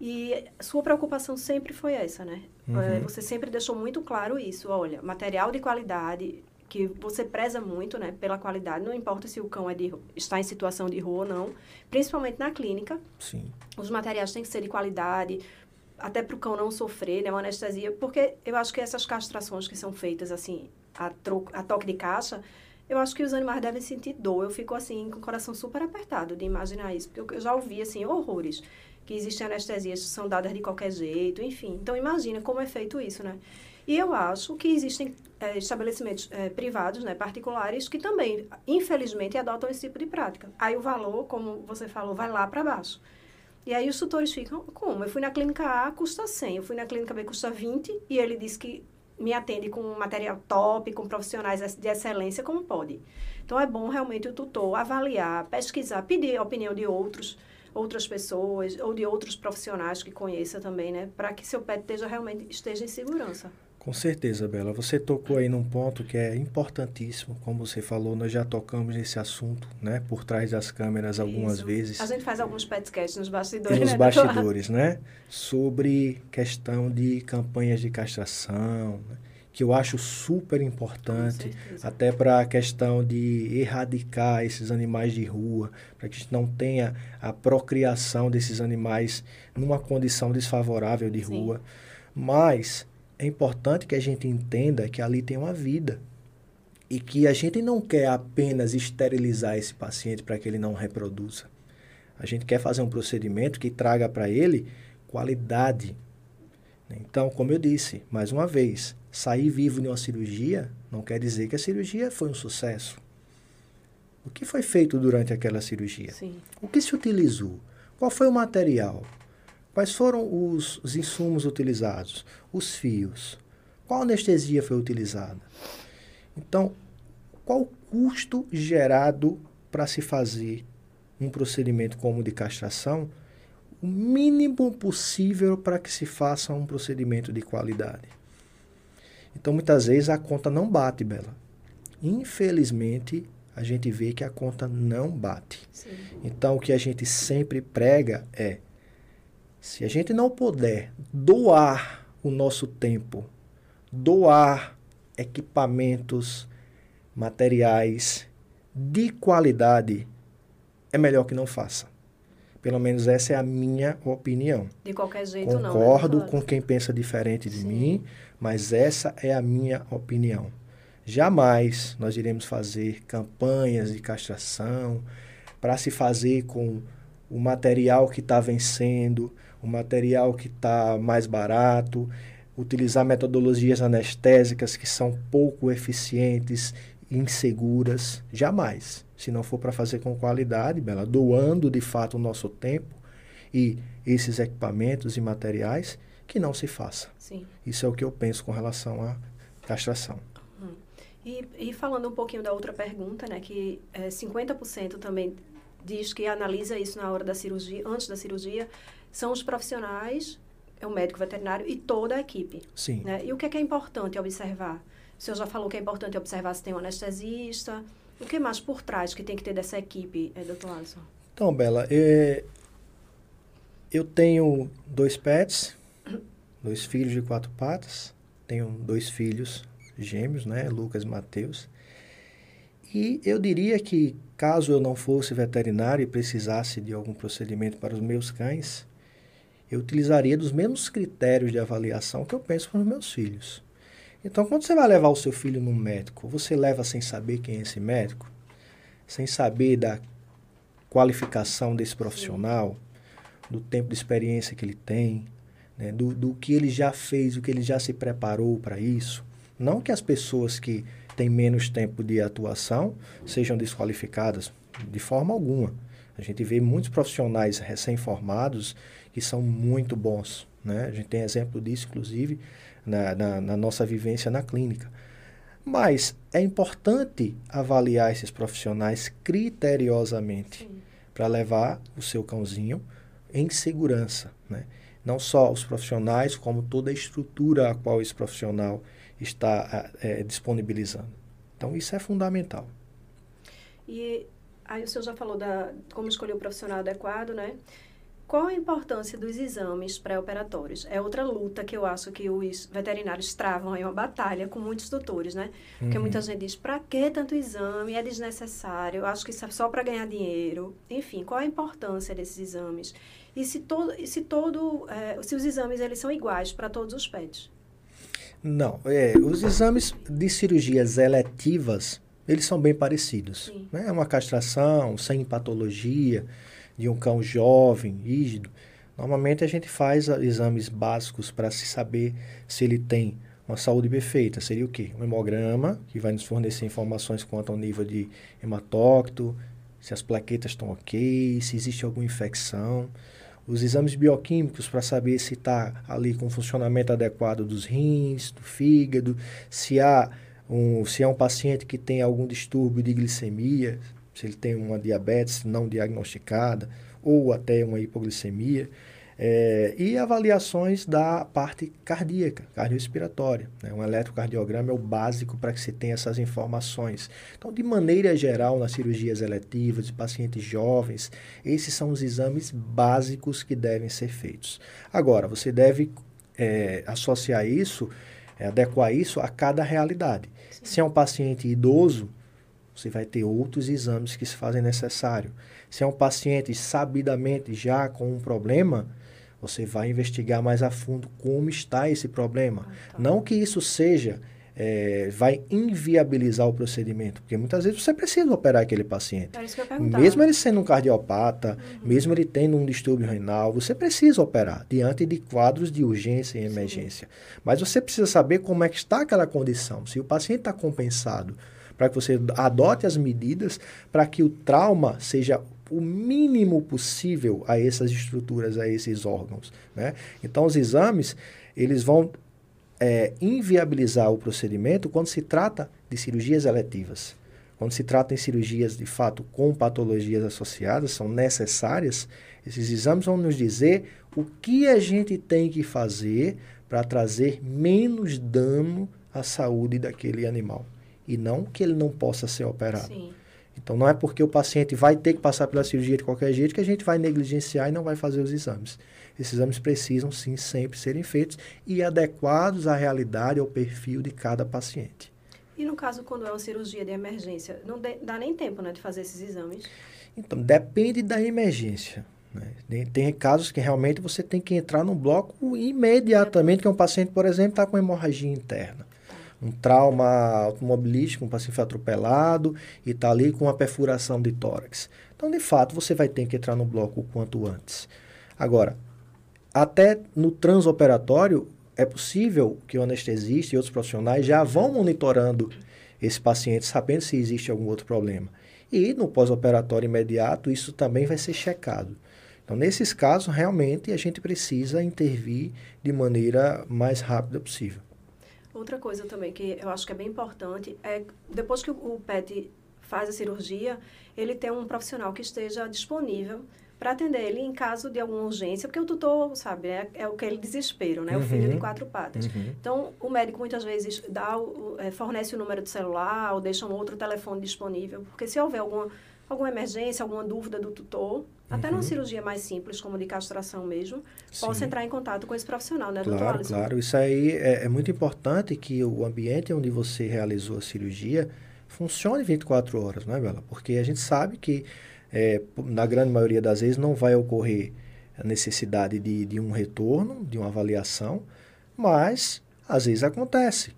e sua preocupação sempre foi essa, né? Uhum. É, você sempre deixou muito claro isso, olha, material de qualidade, que você preza muito, né, pela qualidade, não importa se o cão é de, está em situação de rua ou não, principalmente na clínica, Sim. os materiais têm que ser de qualidade, até para o cão não sofrer, né, uma anestesia, porque eu acho que essas castrações que são feitas, assim, a, troco, a toque de caixa, eu acho que os animais devem sentir dor. Eu fico, assim, com o coração super apertado de imaginar isso, porque eu já ouvi, assim, horrores, que existem anestesias que são dadas de qualquer jeito, enfim. Então, imagina como é feito isso, né? E eu acho que existem eh, estabelecimentos eh, privados, né, particulares, que também, infelizmente, adotam esse tipo de prática. Aí o valor, como você falou, vai lá para baixo. E aí os tutores ficam, como? Eu fui na clínica A, custa 100. Eu fui na clínica B, custa 20. E ele disse que me atende com material top, com profissionais de excelência, como pode. Então, é bom realmente o tutor avaliar, pesquisar, pedir a opinião de outros, outras pessoas ou de outros profissionais que conheça também, né? Para que seu pet esteja realmente esteja em segurança. Com certeza, Bela. Você tocou aí num ponto que é importantíssimo. Como você falou, nós já tocamos nesse assunto, né? Por trás das câmeras algumas Isso. vezes. A gente faz alguns podcasts nos bastidores, nos né? bastidores, né? Sobre questão de campanhas de castração, né? que eu acho super importante, até para a questão de erradicar esses animais de rua, para que a gente não tenha a procriação desses animais numa condição desfavorável de Sim. rua. Mas é importante que a gente entenda que ali tem uma vida. E que a gente não quer apenas esterilizar esse paciente para que ele não reproduza. A gente quer fazer um procedimento que traga para ele qualidade. Então, como eu disse, mais uma vez, sair vivo de uma cirurgia não quer dizer que a cirurgia foi um sucesso. O que foi feito durante aquela cirurgia? Sim. O que se utilizou? Qual foi o material? Quais foram os, os insumos utilizados? Os fios? Qual anestesia foi utilizada? Então, qual o custo gerado para se fazer um procedimento como o de castração? O mínimo possível para que se faça um procedimento de qualidade. Então, muitas vezes a conta não bate, Bela. Infelizmente, a gente vê que a conta não bate. Sim. Então, o que a gente sempre prega é: se a gente não puder doar o nosso tempo, doar equipamentos, materiais de qualidade, é melhor que não faça. Pelo menos essa é a minha opinião. De qualquer jeito, não. Concordo né, com quem pensa diferente de Sim. mim, mas essa é a minha opinião. Jamais nós iremos fazer campanhas de castração para se fazer com o material que está vencendo, o material que está mais barato, utilizar metodologias anestésicas que são pouco eficientes, inseguras. Jamais. Se não for para fazer com qualidade, Bela, doando de fato o nosso tempo e esses equipamentos e materiais, que não se faça. Sim. Isso é o que eu penso com relação à castração. E, e falando um pouquinho da outra pergunta, né, que é, 50% também diz que analisa isso na hora da cirurgia, antes da cirurgia, são os profissionais, é o médico veterinário e toda a equipe. Sim. Né? E o que é, que é importante observar? O senhor já falou que é importante observar se tem um anestesista. O que mais por trás que tem que ter dessa equipe, é, doutor Alisson? Então, Bela, é, eu tenho dois pets, dois filhos de quatro patas, tenho dois filhos gêmeos, né, Lucas e Mateus. E eu diria que caso eu não fosse veterinário e precisasse de algum procedimento para os meus cães, eu utilizaria dos mesmos critérios de avaliação que eu penso para os meus filhos. Então, quando você vai levar o seu filho num médico, você leva sem saber quem é esse médico, sem saber da qualificação desse profissional, do tempo de experiência que ele tem, né, do, do que ele já fez, do que ele já se preparou para isso. Não que as pessoas que têm menos tempo de atuação sejam desqualificadas, de forma alguma. A gente vê muitos profissionais recém-formados que são muito bons. Né? A gente tem exemplo disso, inclusive, na, na, na nossa vivência na clínica. Mas é importante avaliar esses profissionais criteriosamente para levar o seu cãozinho em segurança. Né? Não só os profissionais, como toda a estrutura a qual esse profissional está é, disponibilizando. Então, isso é fundamental. E aí o senhor já falou da como escolher o profissional adequado, né? Qual a importância dos exames pré-operatórios? É outra luta que eu acho que os veterinários travam aí uma batalha com muitos doutores, né? Porque Uhum. muita gente diz, para que tanto exame? É desnecessário, eu acho que isso é só para ganhar dinheiro. Enfim, qual a importância desses exames? E se todo, se todo, eh, se os exames eles são iguais para todos os pets? Não, é, os exames de cirurgias eletivas, eles são bem parecidos. Sim. Né? Uma castração sem patologia de um cão jovem, rígido. Normalmente a gente faz exames básicos para se saber se ele tem uma saúde perfeita. Seria o quê? Um hemograma, que vai nos fornecer informações quanto ao nível de hematócrito, se as plaquetas estão ok, se existe alguma infecção. os exames bioquímicos para saber se está ali com funcionamento adequado dos rins, do fígado, se há um, se é um paciente que tem algum distúrbio de glicemia, se ele tem uma diabetes não diagnosticada ou até uma hipoglicemia. É, e avaliações da parte cardíaca, cardiorrespiratória. Né? Um eletrocardiograma é o básico para que se tenha essas informações. Então, de maneira geral, nas cirurgias eletivas de pacientes jovens, esses são os exames básicos que devem ser feitos. Agora, você deve é, associar isso, é, adequar isso a cada realidade. Sim. Se é um paciente idoso, você vai ter outros exames que se fazem necessário. Se é um paciente sabidamente já com um problema, você vai investigar mais a fundo como está esse problema. Ah, tá. Não que isso seja, é, vai inviabilizar o procedimento, porque muitas vezes você precisa operar aquele paciente. mesmo ele sendo um cardiopata, uhum. mesmo ele tendo um distúrbio renal, você precisa operar diante de quadros de urgência e emergência. Sim. Mas você precisa saber como é que está aquela condição. Se o paciente está compensado, para que você adote as medidas para que o trauma seja o mínimo possível a essas estruturas, a esses órgãos. Né? Então, os exames, eles vão é, inviabilizar o procedimento quando se trata de cirurgias eletivas. Quando se trata em cirurgias, de fato, com patologias associadas, são necessárias, esses exames vão nos dizer o que a gente tem que fazer para trazer menos dano à saúde daquele animal. E não que ele não possa ser operado. Sim. Então, não é porque o paciente vai ter que passar pela cirurgia de qualquer jeito que a gente vai negligenciar e não vai fazer os exames. Esses exames precisam, sim, sempre serem feitos e adequados à realidade, ao perfil de cada paciente. E no caso, quando é uma cirurgia de emergência, não dá nem tempo né, de fazer esses exames? Então, depende da emergência. Né? Tem casos que realmente você tem que entrar no bloco imediatamente, que é um paciente, por exemplo, está com hemorragia interna um trauma automobilístico, um paciente foi atropelado e está ali com uma perfuração de tórax. Então, de fato, você vai ter que entrar no bloco o quanto antes. Agora, até no transoperatório, é possível que o anestesista e outros profissionais já vão monitorando esse paciente, sabendo se existe algum outro problema. E no pós-operatório imediato, isso também vai ser checado. Então, nesses casos, realmente a gente precisa intervir de maneira mais rápida possível. Outra coisa também que eu acho que é bem importante é depois que o PET faz a cirurgia, ele tem um profissional que esteja disponível para atender ele em caso de alguma urgência, porque o tutor, sabe, é, é o que ele desespero, né? Uhum. O filho de quatro patas. Uhum. Então, o médico muitas vezes dá o, é, fornece o número do celular ou deixa um outro telefone disponível, porque se houver alguma, alguma emergência, alguma dúvida do tutor, até numa uhum. cirurgia mais simples, como de castração mesmo, Sim. possa entrar em contato com esse profissional, né, claro, doutor Alisson? Claro, isso aí é, é, muito importante que o ambiente onde você realizou a cirurgia funcione 24 horas, não é, Bela? Porque a gente sabe que, é, na grande maioria das vezes, não vai ocorrer a necessidade de, de um retorno, de uma avaliação, mas às vezes acontece.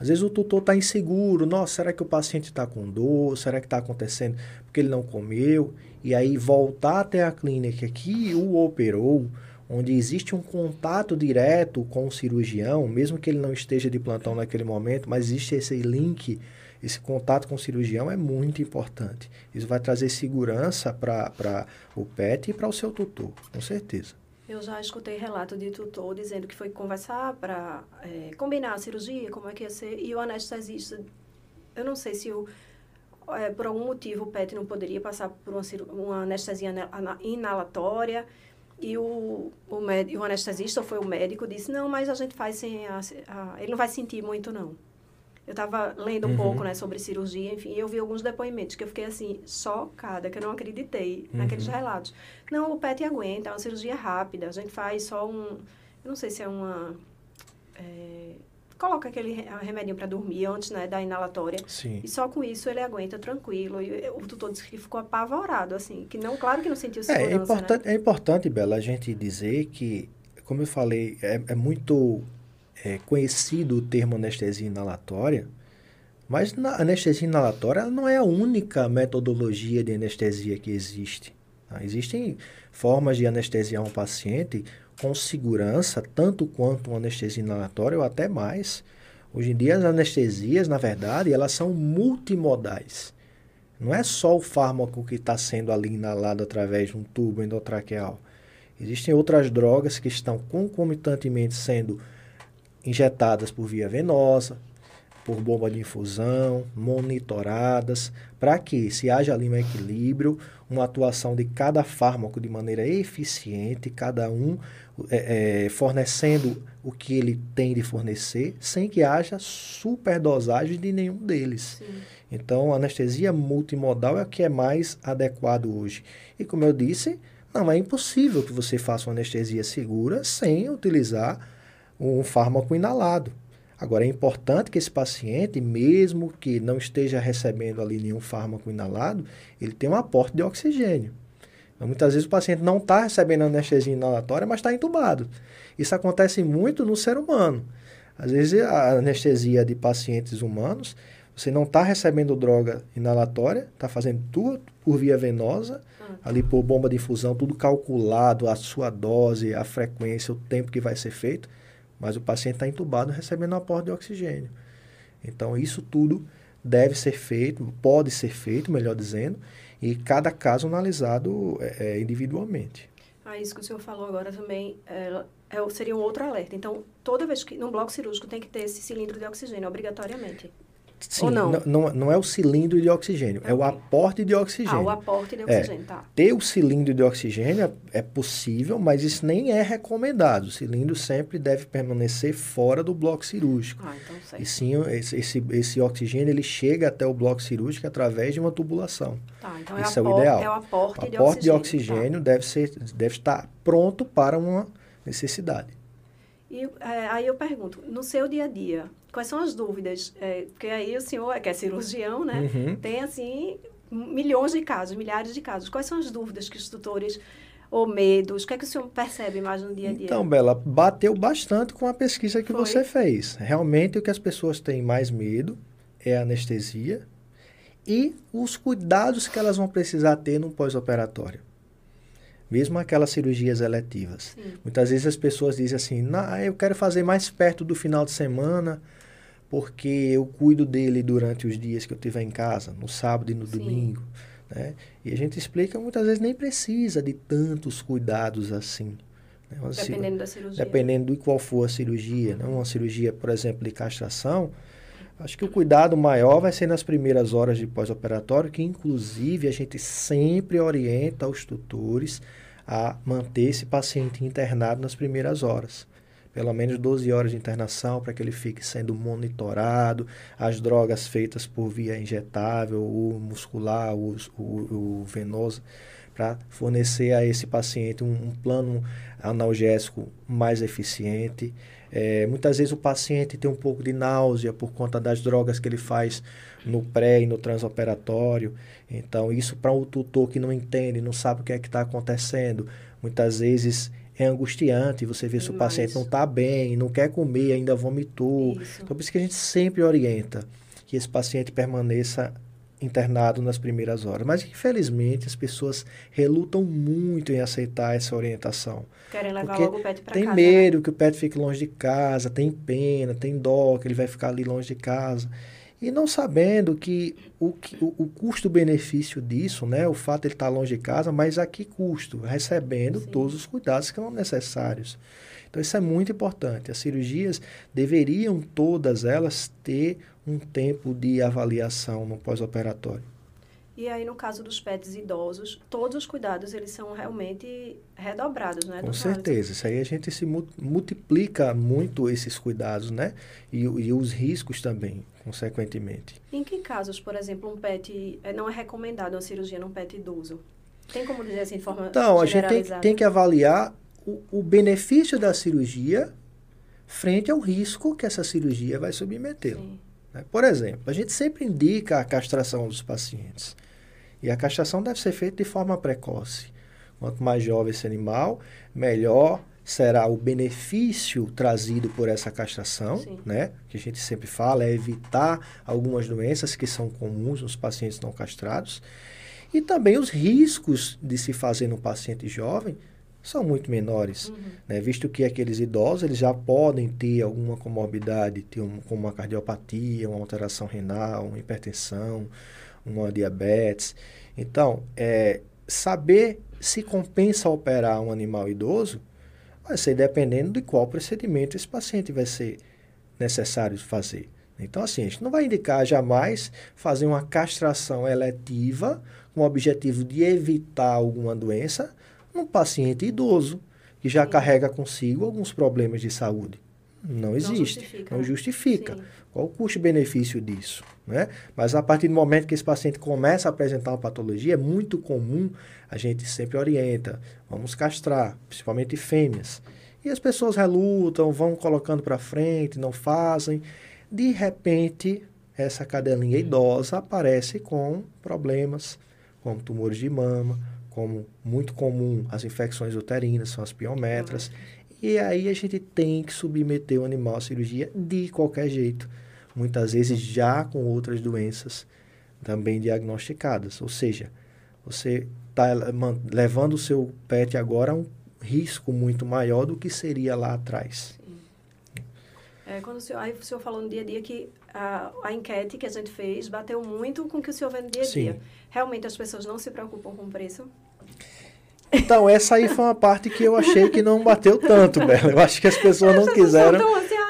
Às vezes o tutor está inseguro, nossa, será que o paciente está com dor? Será que está acontecendo porque ele não comeu? E aí voltar até a clínica que o operou, onde existe um contato direto com o cirurgião, mesmo que ele não esteja de plantão naquele momento, mas existe esse link, esse contato com o cirurgião é muito importante. Isso vai trazer segurança para o PET e para o seu tutor, com certeza. Eu já escutei relato de tutor dizendo que foi conversar para é, combinar a cirurgia, como é que ia ser, e o anestesista, eu não sei se o é, por algum motivo o PET não poderia passar por uma, uma anestesia inalatória e o, o, med, o anestesista, foi o médico, disse, não, mas a gente faz sem... A, a, ele não vai sentir muito, não. Eu estava lendo um uhum. pouco né, sobre cirurgia, enfim, e eu vi alguns depoimentos que eu fiquei, assim, chocada, que eu não acreditei uhum. naqueles relatos. Não, o PET aguenta, é uma cirurgia rápida, a gente faz só um... Eu não sei se é uma... É, coloca aquele remedinho para dormir antes né, da inalatória. Sim. E só com isso ele aguenta tranquilo. E o tutor disse que ficou apavorado, assim, que não, claro que não sentiu segurança. É, é importante, né? é importante, Bela, a gente dizer que, como eu falei, é, é muito é, conhecido o termo anestesia inalatória, mas a anestesia inalatória não é a única metodologia de anestesia que existe. Tá? Existem formas de anestesiar um paciente com segurança, tanto quanto uma anestesia inalatória ou até mais. Hoje em dia, as anestesias, na verdade, elas são multimodais. Não é só o fármaco que está sendo ali inalado através de um tubo endotraqueal. Existem outras drogas que estão concomitantemente sendo injetadas por via venosa, por bomba de infusão, monitoradas, para que, se haja ali um equilíbrio, uma atuação de cada fármaco de maneira eficiente, cada um é, é, fornecendo o que ele tem de fornecer, sem que haja superdosagem de nenhum deles. Sim. Então, a anestesia multimodal é o que é mais adequado hoje. E como eu disse, não é impossível que você faça uma anestesia segura sem utilizar um fármaco inalado. Agora, é importante que esse paciente, mesmo que não esteja recebendo ali nenhum fármaco inalado, ele tenha um aporte de oxigênio. Então, muitas vezes o paciente não está recebendo anestesia inalatória, mas está entubado. Isso acontece muito no ser humano. Às vezes, a anestesia de pacientes humanos, você não está recebendo droga inalatória, está fazendo tudo por via venosa, ah. ali por bomba de infusão, tudo calculado, a sua dose, a frequência, o tempo que vai ser feito mas o paciente está entubado recebendo um aporte de oxigênio. Então, isso tudo deve ser feito, pode ser feito, melhor dizendo, e cada caso analisado é, é individualmente. Ah, isso que o senhor falou agora também é, é, seria um outro alerta. Então, toda vez que no bloco cirúrgico tem que ter esse cilindro de oxigênio, obrigatoriamente. Sim, não? não? Não, é o cilindro de oxigênio, okay. é o aporte de oxigênio. Ah, o aporte de oxigênio, é, tá. Ter o cilindro de oxigênio é possível, mas isso nem é recomendado. O cilindro sempre deve permanecer fora do bloco cirúrgico. Ah, então certo. E sim, esse, esse, esse oxigênio ele chega até o bloco cirúrgico através de uma tubulação. Tá, então é isso é, o ideal. É o aporte, o aporte de oxigênio, de oxigênio tá. deve, ser, deve estar pronto para uma necessidade. E é, aí eu pergunto, no seu dia a dia, quais são as dúvidas? É, porque aí o senhor, que é cirurgião, né, uhum. tem assim milhões de casos, milhares de casos. Quais são as dúvidas que os tutores ou medos? O que é que o senhor percebe mais no dia a dia? Então, Bela, bateu bastante com a pesquisa que Foi? você fez. Realmente o que as pessoas têm mais medo é a anestesia e os cuidados que elas vão precisar ter no pós-operatório mesmo aquelas cirurgias eletivas. Sim. Muitas vezes as pessoas dizem assim: eu quero fazer mais perto do final de semana, porque eu cuido dele durante os dias que eu estiver em casa, no sábado e no Sim. domingo. Né? E a gente explica muitas vezes nem precisa de tantos cuidados assim. Né? Dependendo da cirurgia. Dependendo de qual for a cirurgia. Né? Uma cirurgia, por exemplo, de castração, acho que o cuidado maior vai ser nas primeiras horas de pós-operatório, que inclusive a gente sempre orienta os tutores a manter esse paciente internado nas primeiras horas. Pelo menos 12 horas de internação para que ele fique sendo monitorado, as drogas feitas por via injetável, o muscular, o, o, o venoso, para fornecer a esse paciente um, um plano analgésico mais eficiente. É, muitas vezes o paciente tem um pouco de náusea por conta das drogas que ele faz no pré e no transoperatório. Então, isso para um tutor que não entende, não sabe o que é que está acontecendo, muitas vezes é angustiante. Você vê se o paciente não está bem, não quer comer, ainda vomitou. Isso. Então, por isso que a gente sempre orienta que esse paciente permaneça internado nas primeiras horas. Mas, infelizmente, as pessoas relutam muito em aceitar essa orientação. Querem levar logo o pet para casa. Tem medo né? que o pet fique longe de casa, tem pena, tem dó que ele vai ficar ali longe de casa. E não sabendo que o, o, o custo-benefício disso, né, o fato de ele estar longe de casa, mas a que custo? Recebendo Sim. todos os cuidados que são necessários. Então, isso é muito importante. As cirurgias deveriam todas elas ter um tempo de avaliação no pós-operatório. E aí, no caso dos pets idosos, todos os cuidados, eles são realmente redobrados, né? Com certeza. Isso aí a gente se multiplica muito esses cuidados, né? E, e, os riscos também, consequentemente. Em que casos, por exemplo, um pet... Eh, não é recomendado uma cirurgia num pet idoso? Tem como dizer assim, de forma Então, a gente tem, tem que avaliar o, o benefício da cirurgia frente ao risco que essa cirurgia vai submetê-lo. Né? Por exemplo, a gente sempre indica a castração dos pacientes. E a castração deve ser feita de forma precoce. Quanto mais jovem esse animal, melhor será o benefício trazido por essa castração, Sim. né? Que a gente sempre fala é evitar algumas doenças que são comuns nos pacientes não castrados e também os riscos de se fazer no paciente jovem são muito menores, uhum. né? visto que aqueles idosos eles já podem ter alguma comorbidade, ter um, como uma cardiopatia, uma alteração renal, uma hipertensão, uma diabetes. Então, é, saber se compensa operar um animal idoso vai ser dependendo de qual procedimento esse paciente vai ser necessário fazer. Então, assim, a gente não vai indicar jamais fazer uma castração eletiva com o objetivo de evitar alguma doença num paciente idoso que já Sim. carrega consigo alguns problemas de saúde. Não existe, não justifica. Não né? justifica. Qual o custo-benefício disso? Né? Mas a partir do momento que esse paciente começa a apresentar uma patologia, é muito comum, a gente sempre orienta, vamos castrar, principalmente fêmeas. E as pessoas relutam, vão colocando para frente, não fazem. De repente, essa cadelinha idosa aparece com problemas, como tumores de mama, como muito comum as infecções uterinas, são as piometras. E aí a gente tem que submeter o animal à cirurgia de qualquer jeito. Muitas vezes já com outras doenças também diagnosticadas. Ou seja, você está levando o seu pet agora a um risco muito maior do que seria lá atrás. É, quando o senhor, aí o senhor falou no dia a dia que a, a enquete que a gente fez bateu muito com o que o senhor vê no dia a dia. Sim. Realmente as pessoas não se preocupam com o preço? Então, essa aí foi uma parte que eu achei que não bateu tanto, Bela. Eu acho que as pessoas não quiseram.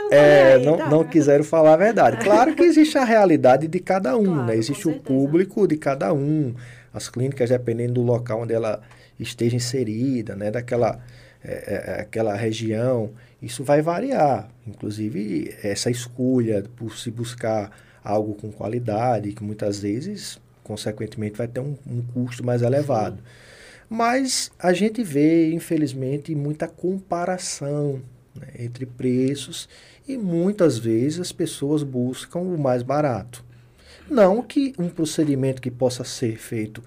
É, não, tá. não quiseram falar a verdade. Claro que existe a realidade de cada um, claro, né? Existe o público de cada um. As clínicas, dependendo do local onde ela esteja inserida, né? Daquela é, é, aquela região. Isso vai variar. Inclusive, essa escolha por se buscar algo com qualidade, que muitas vezes, consequentemente, vai ter um, um custo mais elevado. Mas a gente vê, infelizmente, muita comparação né, entre preços e muitas vezes as pessoas buscam o mais barato. Não que um procedimento que possa ser feito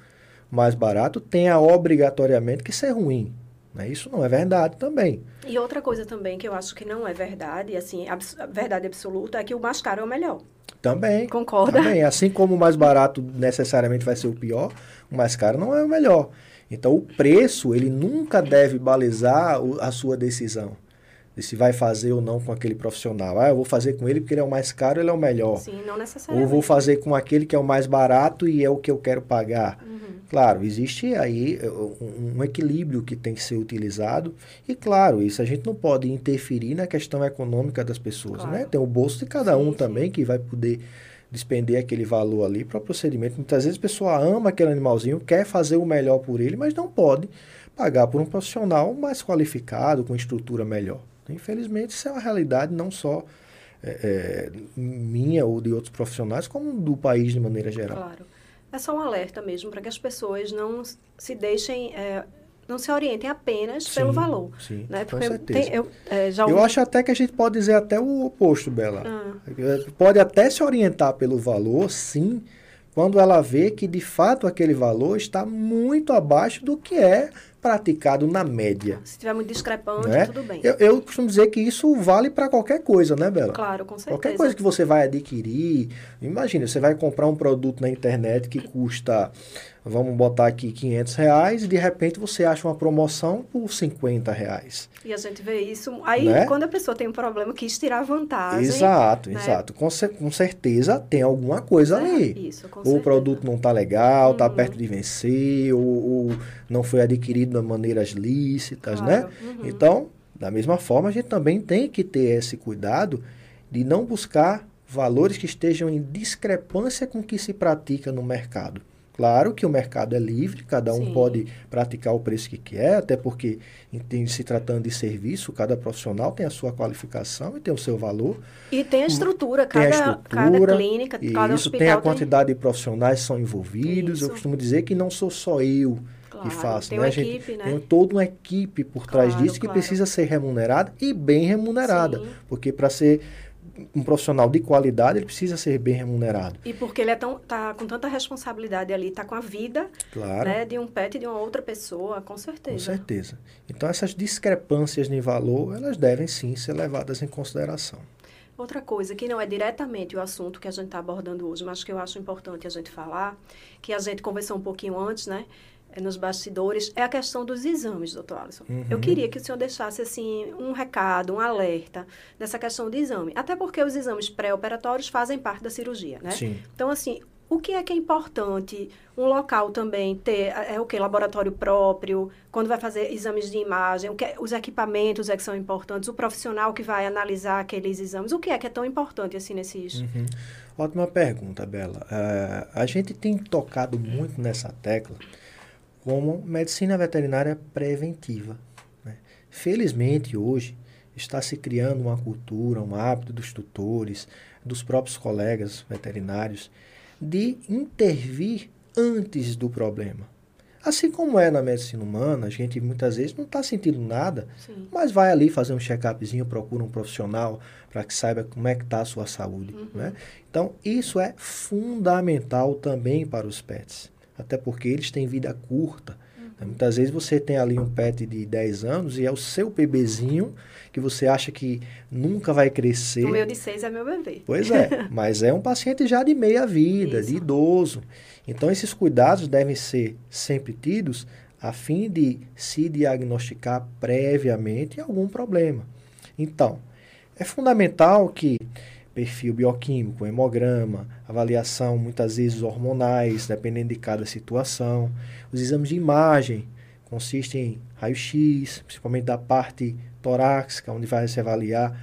mais barato tenha obrigatoriamente que ser ruim. Né? Isso não é verdade também. E outra coisa também que eu acho que não é verdade, assim, a verdade absoluta, é que o mais caro é o melhor. Também. Concorda? Também. Assim como o mais barato necessariamente vai ser o pior, o mais caro não é o melhor. Então, o preço, ele nunca deve balizar a sua decisão. De se vai fazer ou não com aquele profissional. Ah, eu vou fazer com ele porque ele é o mais caro, ele é o melhor. Sim, não necessariamente. Ou vou fazer com aquele que é o mais barato e é o que eu quero pagar. Uhum. Claro, existe aí eh, um, equilíbrio que tem que ser utilizado. E claro, isso a gente não pode interferir na questão econômica das pessoas, né? claro. né? Tem o bolso de cada sim, um sim. também que vai poder despender aquele valor ali para o procedimento. Muitas vezes a pessoa ama aquele animalzinho, quer fazer o melhor por ele, mas não pode pagar por um profissional mais qualificado, com estrutura melhor. Infelizmente, isso é uma realidade não só é, é, minha ou de outros profissionais, como do país de maneira geral. Claro. É só um alerta mesmo para que as pessoas não se deixem é, não se orientem apenas sim, pelo valor. Sim, né? Porque com certeza. Tem, eu, é, já eu acho até que a gente pode dizer até o oposto, Bela. Ah. Pode até se orientar pelo valor, sim, quando ela vê que de fato aquele valor está muito abaixo do que é praticado na média. Se tiver muito discrepante, né? tudo bem. Eu, eu, costumo dizer que isso vale para qualquer coisa, né, Bela? Claro, com certeza. Qualquer coisa que você vai adquirir. Imagina, você vai comprar um produto na internet que custa vamos botar aqui 500 reais e de repente você acha uma promoção por 50 reais. E a gente vê isso, aí né? quando a pessoa tem um problema, quis tirar vantagem. Exato, né? exato. Com, com, certeza tem alguma coisa é, ali. Isso, com ou certeza. o produto não está legal, está uhum. perto de vencer, ou, ou, não foi adquirido de maneiras lícitas, né? claro. né? Uhum. Então, da mesma forma, a gente também tem que ter esse cuidado de não buscar valores que estejam em discrepância com o que se pratica no mercado. Claro que o mercado é livre, cada um Sim. pode praticar o preço que quer, até porque, em, se tratando de serviço, cada profissional tem a sua qualificação e tem o seu valor. E tem a estrutura, cada, tem a estrutura, cada clínica, cada isso tem a quantidade tem... de profissionais que são envolvidos. Isso. Eu costumo dizer que não sou só eu claro, que faço. Tem né? uma equipe, né? Tem toda uma equipe por trás claro, disso que claro. precisa ser remunerada e bem remunerada. Sim. Porque para ser um profissional de qualidade, ele precisa ser bem remunerado. E porque ele é tão, tá com tanta responsabilidade ali, tá com a vida claro. né, de um pet de uma outra pessoa, com certeza. Com certeza. Então, essas discrepâncias de valor, elas devem sim ser levadas em consideração. Outra coisa que não é diretamente o assunto que a gente está abordando hoje, mas que eu acho importante a gente falar, que a gente conversou um pouquinho antes, né? É, nos bastidores é a questão dos exames, doutor Alisson. Uhum. Eu queria que o senhor deixasse assim um recado, um alerta nessa questão de exame. Até porque os exames pré-operatórios fazem parte da cirurgia, né? Sim. Então, assim, o que é que é importante? Um local também ter é, é o que laboratório próprio, quando vai fazer exames de imagem, o que é, os equipamentos é que são importantes, o profissional que vai analisar aqueles exames, o que é que é tão importante assim nesses? Uhum. Ótima pergunta, Bela. Uh, a gente tem tocado muito nessa tecla como medicina veterinária preventiva. Né? Felizmente hoje está se criando uma cultura, um hábito dos tutores, dos próprios colegas veterinários de intervir antes do problema. Assim como é na medicina humana, a gente muitas vezes não está sentindo nada, Sim. mas vai ali fazer um check-upzinho, procura um profissional para que saiba como é que está a sua saúde. Uhum. Né? Então, isso é fundamental também para os pets, até porque eles têm vida curta. Uhum. Muitas vezes você tem ali um pet de 10 anos e é o seu bebezinho que você acha que nunca vai crescer. O meu de seis é meu bebê. Pois é, mas é um paciente já de meia vida, Isso. de idoso. Então, esses cuidados devem ser sempre tidos a fim de se diagnosticar previamente algum problema. Então, é fundamental que perfil bioquímico, hemograma, avaliação muitas vezes hormonais, dependendo de cada situação, os exames de imagem consistem em raio-x, principalmente da parte torácica, onde vai se avaliar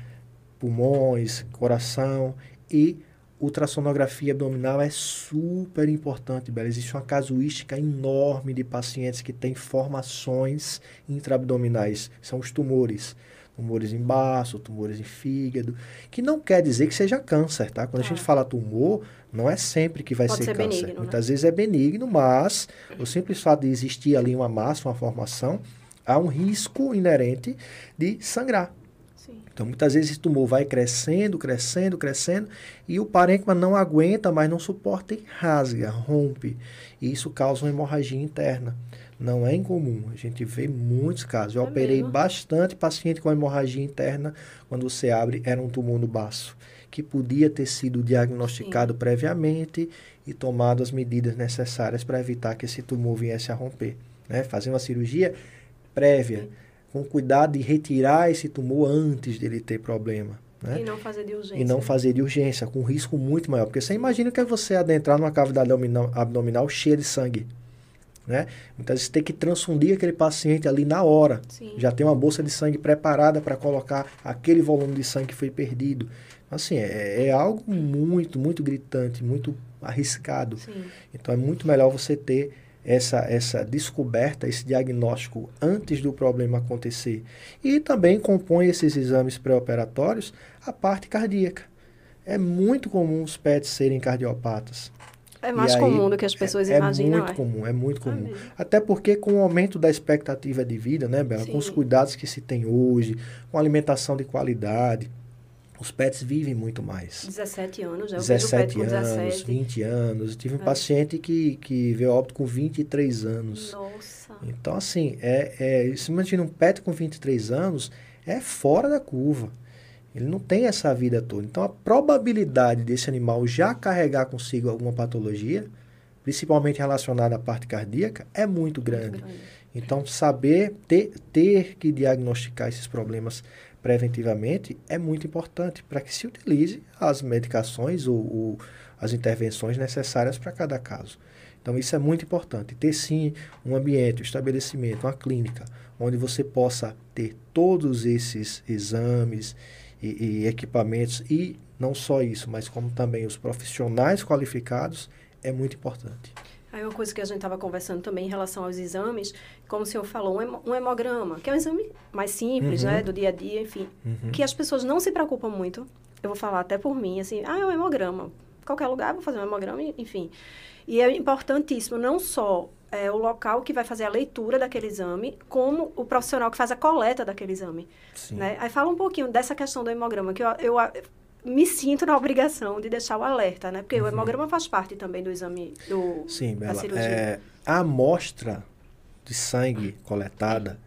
pulmões, coração e ultrassonografia abdominal é super importante, Bela. Existe uma casuística enorme de pacientes que têm formações intraabdominais, são os tumores. Tumores em baço, tumores em fígado, que não quer dizer que seja câncer, tá? Quando a gente fala tumor, não é sempre que vai ser, ser, câncer. Benigno, Muitas né? vezes é benigno, mas o simples fato de existir ali uma massa, uma formação, há um risco inerente de sangrar. Sim. Então, muitas vezes esse tumor vai crescendo, crescendo, crescendo, e o parênquima não aguenta, mas não suporta e rasga, rompe. E isso causa uma hemorragia interna. Não é incomum, a gente vê muitos casos. Eu é operei mesmo? bastante paciente com hemorragia interna, quando você abre, era um tumor no baço, que podia ter sido diagnosticado Sim. previamente e tomado as medidas necessárias para evitar que esse tumor viesse a romper. Né? Fazer uma cirurgia prévia, com cuidado de retirar esse tumor antes dele ter problema. Né? E não fazer de urgência. E não fazer de urgência, com um risco muito maior. Porque você imagina que é você adentrar numa cavidade abdominal cheia de sangue. Né? Muitas vezes tem que transfundir aquele paciente ali na hora. Sim. Já tem uma bolsa de sangue preparada para colocar aquele volume de sangue que foi perdido. Assim, é, é algo muito, muito gritante, muito arriscado. Sim. Então é muito melhor você ter essa, essa descoberta, esse diagnóstico antes do problema acontecer. E também compõe esses exames pré-operatórios a parte cardíaca. É muito comum os PETs serem cardiopatas. É mais comum do que as pessoas é, imaginam. É muito é. comum, é muito comum. Até porque com o aumento da expectativa de vida, né, Bela? Sim. Com os cuidados que se tem hoje, com alimentação de qualidade, os pets vivem muito mais. 17 anos, já 17 anos, 17. 20 anos. Eu tive um é. paciente que, que veio óbito com 23 anos. Nossa. Então, assim, é, é, se imagina um pet com 23 anos, é fora da curva. Ele não tem essa vida toda. Então, a probabilidade desse animal já carregar consigo alguma patologia, principalmente relacionada à parte cardíaca, é muito grande. Muito grande. Então, saber ter, ter que diagnosticar esses problemas preventivamente é muito importante para que se utilize as medicações ou, ou as intervenções necessárias para cada caso. Então, isso é muito importante. Ter sim um ambiente, um estabelecimento, uma clínica, onde você possa ter todos esses exames e, e equipamentos, e não só isso, mas como também os profissionais qualificados, é muito importante. Aí uma coisa que a gente estava conversando também em relação aos exames, como o senhor falou, um hemograma, que é um exame mais simples, uhum. né, do dia a dia, enfim, uhum. que as pessoas não se preocupam muito. Eu vou falar até por mim, assim, ah, é um hemograma. Qualquer lugar, vou fazer um hemograma, enfim. E é importantíssimo não só é, o local que vai fazer a leitura daquele exame, como o profissional que faz a coleta daquele exame. Sim. Né? Aí fala um pouquinho dessa questão do hemograma, que eu, eu me sinto na obrigação de deixar o alerta, né? Porque uhum. o hemograma faz parte também do exame do, Sim, Bela, da cirurgia. É, a amostra de sangue coletada,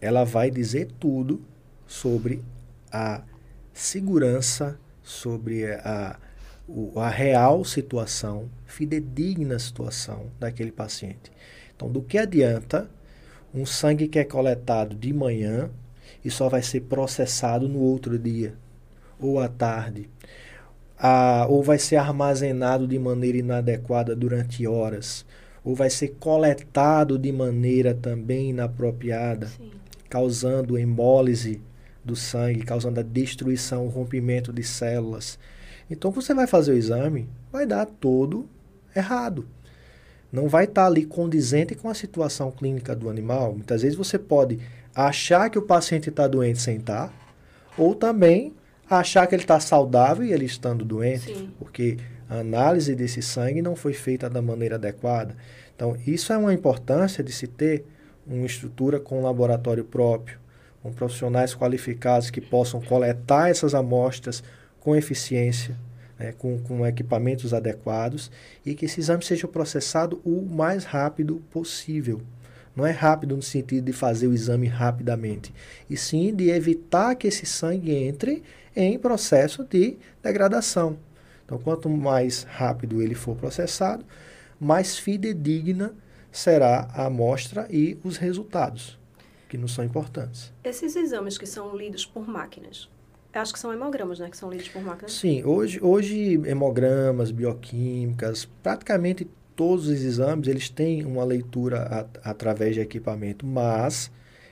ela vai dizer tudo sobre a segurança, sobre a, a real situação, fidedigna situação daquele paciente. Então, do que adianta um sangue que é coletado de manhã e só vai ser processado no outro dia? ou à tarde. ou vai ser armazenado de maneira inadequada durante horas, ou vai ser coletado de maneira também inapropriada, Sim. causando hemólise do sangue, causando a destruição, o rompimento de células. Então, você vai fazer o exame, vai dar todo errado. Não vai estar tá ali condizente com a situação clínica do animal. Muitas vezes você pode achar que o paciente está doente sem estar, tá, ou também achar que ele está saudável e ele estando doente, Sim. porque a análise desse sangue não foi feita da maneira adequada. Então, isso é uma importância de se ter uma estrutura com um laboratório próprio, com profissionais qualificados que possam coletar essas amostras com eficiência, né, com, com equipamentos adequados e que esse exame seja processado o mais rápido possível. Não é rápido no sentido de fazer o exame rapidamente, e sim de evitar que esse sangue entre em processo de degradação. Então, quanto mais rápido ele for processado, mais fidedigna será a amostra e os resultados, que não são importantes. Esses exames que são lidos por máquinas, acho que são hemogramas, né, que são lidos por máquinas? Sim, hoje, hoje hemogramas, bioquímicas, praticamente todos os exames, eles têm uma leitura a, através de equipamento, mas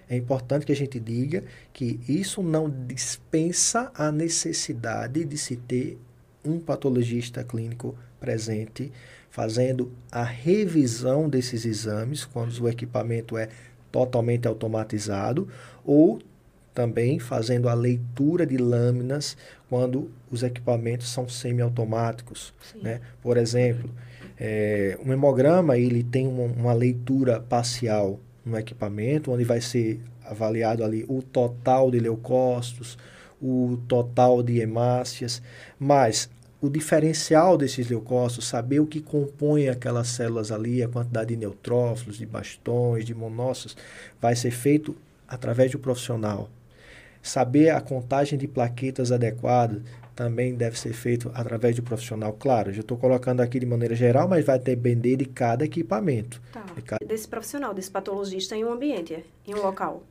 é importante que a gente diga que isso não dispensa a necessidade de se ter um patologista clínico presente fazendo a revisão desses exames quando o equipamento é totalmente automatizado ou também fazendo a leitura de lâminas quando os equipamentos são semiautomáticos. Né? Por exemplo, é, um hemograma ele tem uma, uma leitura parcial no equipamento, onde vai ser avaliado ali o total de leucócitos, o total de hemácias, mas o diferencial desses leucócitos, saber o que compõe aquelas células ali, a quantidade de neutrófilos, de bastões, de monócitos, vai ser feito através do profissional. Saber a contagem de plaquetas adequada também deve ser feito através de profissional. Claro, já estou colocando aqui de maneira geral, mas vai depender de cada equipamento. Tá. De cada... Desse profissional, desse patologista em um ambiente, em um local.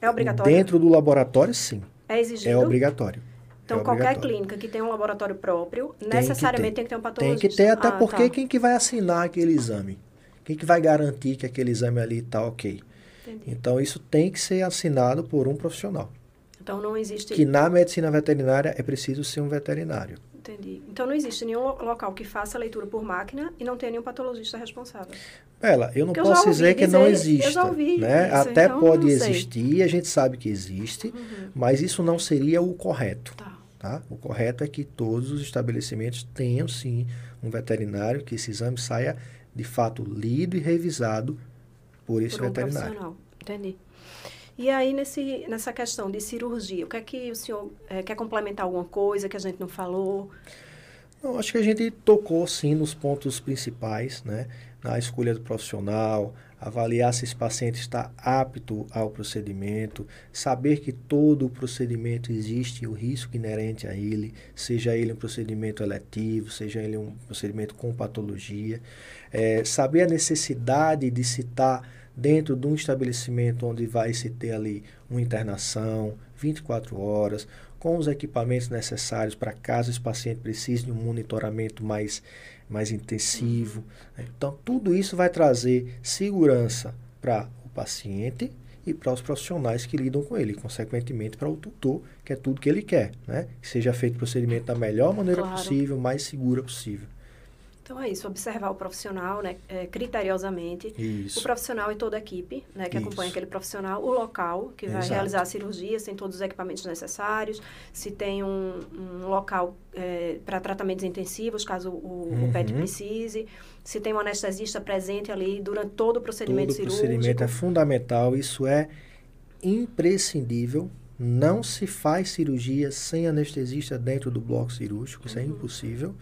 É obrigatório? Dentro do laboratório, sim. É exigido? É obrigatório. Então, é qualquer clínica que tenha um laboratório próprio, tem necessariamente tem que ter um patologista. Tem que ter, até ah, porque tá. quem que vai assinar aquele exame? Quem que vai garantir que aquele exame ali está ok? Entendi. Então, isso tem que ser assinado por um profissional. Então não existe. Que na medicina veterinária é preciso ser um veterinário. Entendi. Então não existe nenhum local que faça leitura por máquina e não tenha nenhum patologista responsável. Ela, eu não Porque posso eu dizer que dizer, não existe. Eu já ouvi né? Isso, Até então pode existir, a gente sabe que existe, uhum. mas isso não seria o correto. Tá. Tá? O correto é que todos os estabelecimentos tenham sim um veterinário, que esse exame saia de fato lido e revisado por esse por um veterinário. Entendi. E aí, nesse, nessa questão de cirurgia, o que é que o senhor é, quer complementar alguma coisa que a gente não falou? Não, acho que a gente tocou, sim, nos pontos principais, né? Na escolha do profissional, avaliar se esse paciente está apto ao procedimento, saber que todo o procedimento existe o risco inerente a ele, seja ele um procedimento eletivo, seja ele um procedimento com patologia, é, saber a necessidade de estar dentro de um estabelecimento onde vai se ter ali uma internação 24 horas, com os equipamentos necessários para caso esse paciente precise de um monitoramento mais, mais intensivo. Né? Então, tudo isso vai trazer segurança para o paciente e para os profissionais que lidam com ele, consequentemente para o tutor, que é tudo que ele quer, né? Que seja feito o procedimento da melhor maneira claro. possível, mais segura possível. Então é isso, observar o profissional, né, é, criteriosamente, isso. o profissional e toda a equipe, né, que isso. acompanha aquele profissional, o local que vai Exato. realizar a cirurgia, se tem todos os equipamentos necessários, se tem um, um local é, para tratamentos intensivos, caso o, uhum. o, PET precise, se tem um anestesista presente ali durante todo o procedimento todo cirúrgico. O procedimento é fundamental, isso é imprescindível. Não se faz cirurgia sem anestesista dentro do bloco cirúrgico, isso é uhum. é impossível.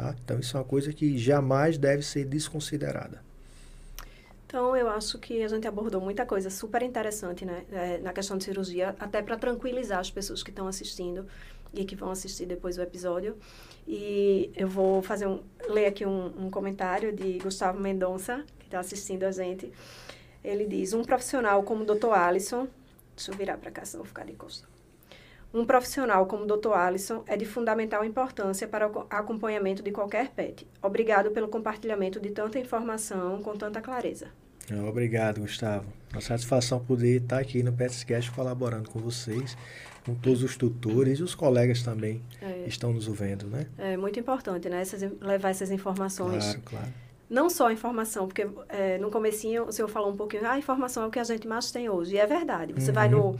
Tá? Então, isso é uma coisa que jamais deve ser desconsiderada. Então, eu acho que a gente abordou muita coisa super interessante né, é, na questão de cirurgia, até para tranquilizar as pessoas que estão assistindo e que vão assistir depois o episódio. E eu vou fazer um, ler aqui um, um comentário de Gustavo Mendonça, que está assistindo a gente. Ele diz: Um profissional como o Dr. Alisson, deixa eu virar para cá, senão vou ficar de costa. Um profissional como o Dr. Alisson é de fundamental importância para o acompanhamento de qualquer pet. Obrigado pelo compartilhamento de tanta informação com tanta clareza. Obrigado, Gustavo. Uma satisfação poder estar aqui no Petscast colaborando com vocês, com todos os tutores e os colegas também é. estão nos ouvindo, né? É muito importante, né? Essas, levar essas informações. Claro, claro. Não só a informação, porque é, no comecinho o senhor falou um pouquinho, ah, a informação é o que a gente mais tem hoje. E é verdade. Você uhum. vai no,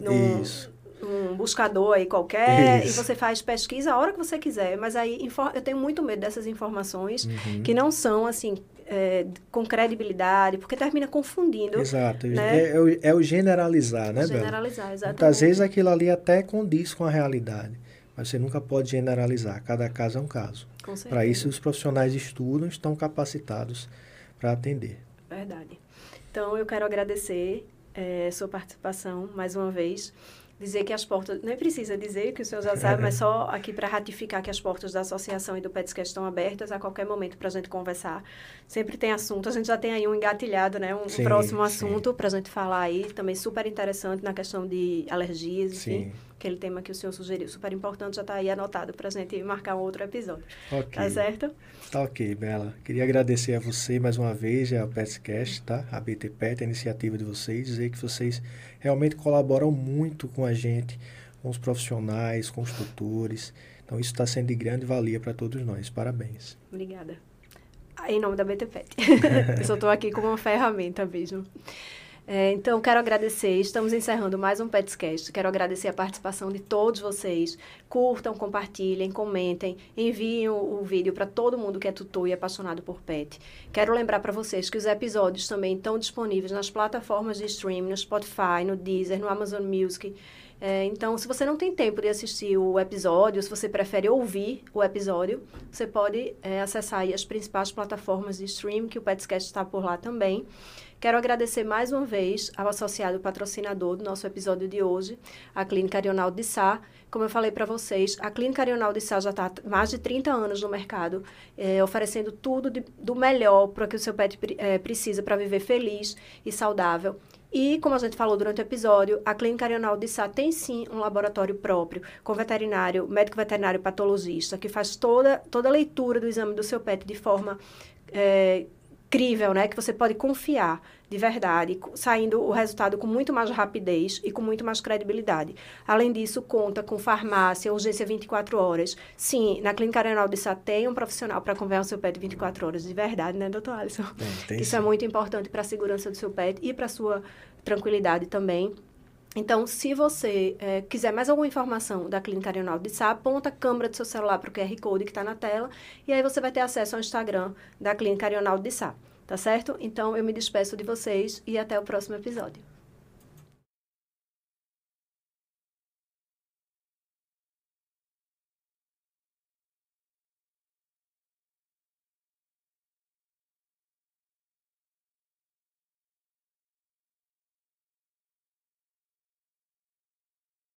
no, Isso um buscador aí qualquer Isso. e você faz pesquisa a hora que você quiser. Mas aí eu tenho muito medo dessas informações uhum. que não são assim é, com credibilidade, porque termina confundindo. Exato. Né? É, é, o, é, o, generalizar, né, Generalizar, Bela? exatamente. Muitas vezes aquilo ali até condiz com a realidade, mas você nunca pode generalizar. Cada caso é um caso. Para isso, os profissionais estudam, estão capacitados para atender. Verdade. Então, eu quero agradecer é, sua participação mais uma vez dizer que as portas, nem precisa dizer que o senhor já sabe, mas só aqui para ratificar que as portas da associação e do PETSCast estão abertas a qualquer momento para a gente conversar. Sempre tem assunto, a gente já tem aí um engatilhado, né? Um sim, próximo assunto para a gente falar aí, também super interessante na questão de alergias, enfim. Sim. Aquele tema que o senhor sugeriu, super importante, já está aí anotado para a gente marcar um outro episódio. Ok. Tá certo? Tá ok, Bela. Queria agradecer a você mais uma vez, ao PETSCast, tá? A BT Pet, a iniciativa de vocês, dizer que vocês realmente colaboram muito com a gente, com os profissionais, com os tutores. Então, isso está sendo de grande valia para todos nós. Parabéns. Obrigada. Em nome da BTPET. Eu só estou aqui como uma ferramenta mesmo. É, então, quero agradecer. Estamos encerrando mais um Petscast. Quero agradecer a participação de todos vocês. Curtam, compartilhem, comentem, enviem o, o vídeo para todo mundo que é tutor e apaixonado por pet. Quero lembrar para vocês que os episódios também estão disponíveis nas plataformas de streaming, no Spotify, no Deezer, no Amazon Music. É, então, se você não tem tempo de assistir o episódio, se você prefere ouvir o episódio, você pode é, acessar as principais plataformas de streaming, que o Petscast está por lá também. Quero agradecer mais uma vez ao associado patrocinador do nosso episódio de hoje, a Clínica Arional de Sá. Como eu falei para vocês, a Clínica Arional de Sá já está há mais de 30 anos no mercado, é, oferecendo tudo de, do melhor para que o seu pet é, precisa para viver feliz e saudável. E, como a gente falou durante o episódio, a Clínica Arional de Sá tem sim um laboratório próprio, com veterinário, médico veterinário patologista, que faz toda, toda a leitura do exame do seu pet de forma é, crível, né? Que você pode confiar de verdade, saindo o resultado com muito mais rapidez e com muito mais credibilidade. Além disso, conta com farmácia, urgência 24 horas. Sim, na Clínica Arenal de Sá tem um profissional para conversar o seu pet 24 horas, de verdade, né, doutor Alisson? Tem, Isso é sim. é muito importante para a segurança do seu pet e para a sua tranquilidade também. Então, se você é, quiser mais alguma informação da Clínica Arenal de Sá, aponta a câmera do seu celular para o QR Code que está na tela e aí você vai ter acesso ao Instagram da Clínica Arenal de Sá. Tá certo? Então eu me despeço de vocês e até o próximo episódio.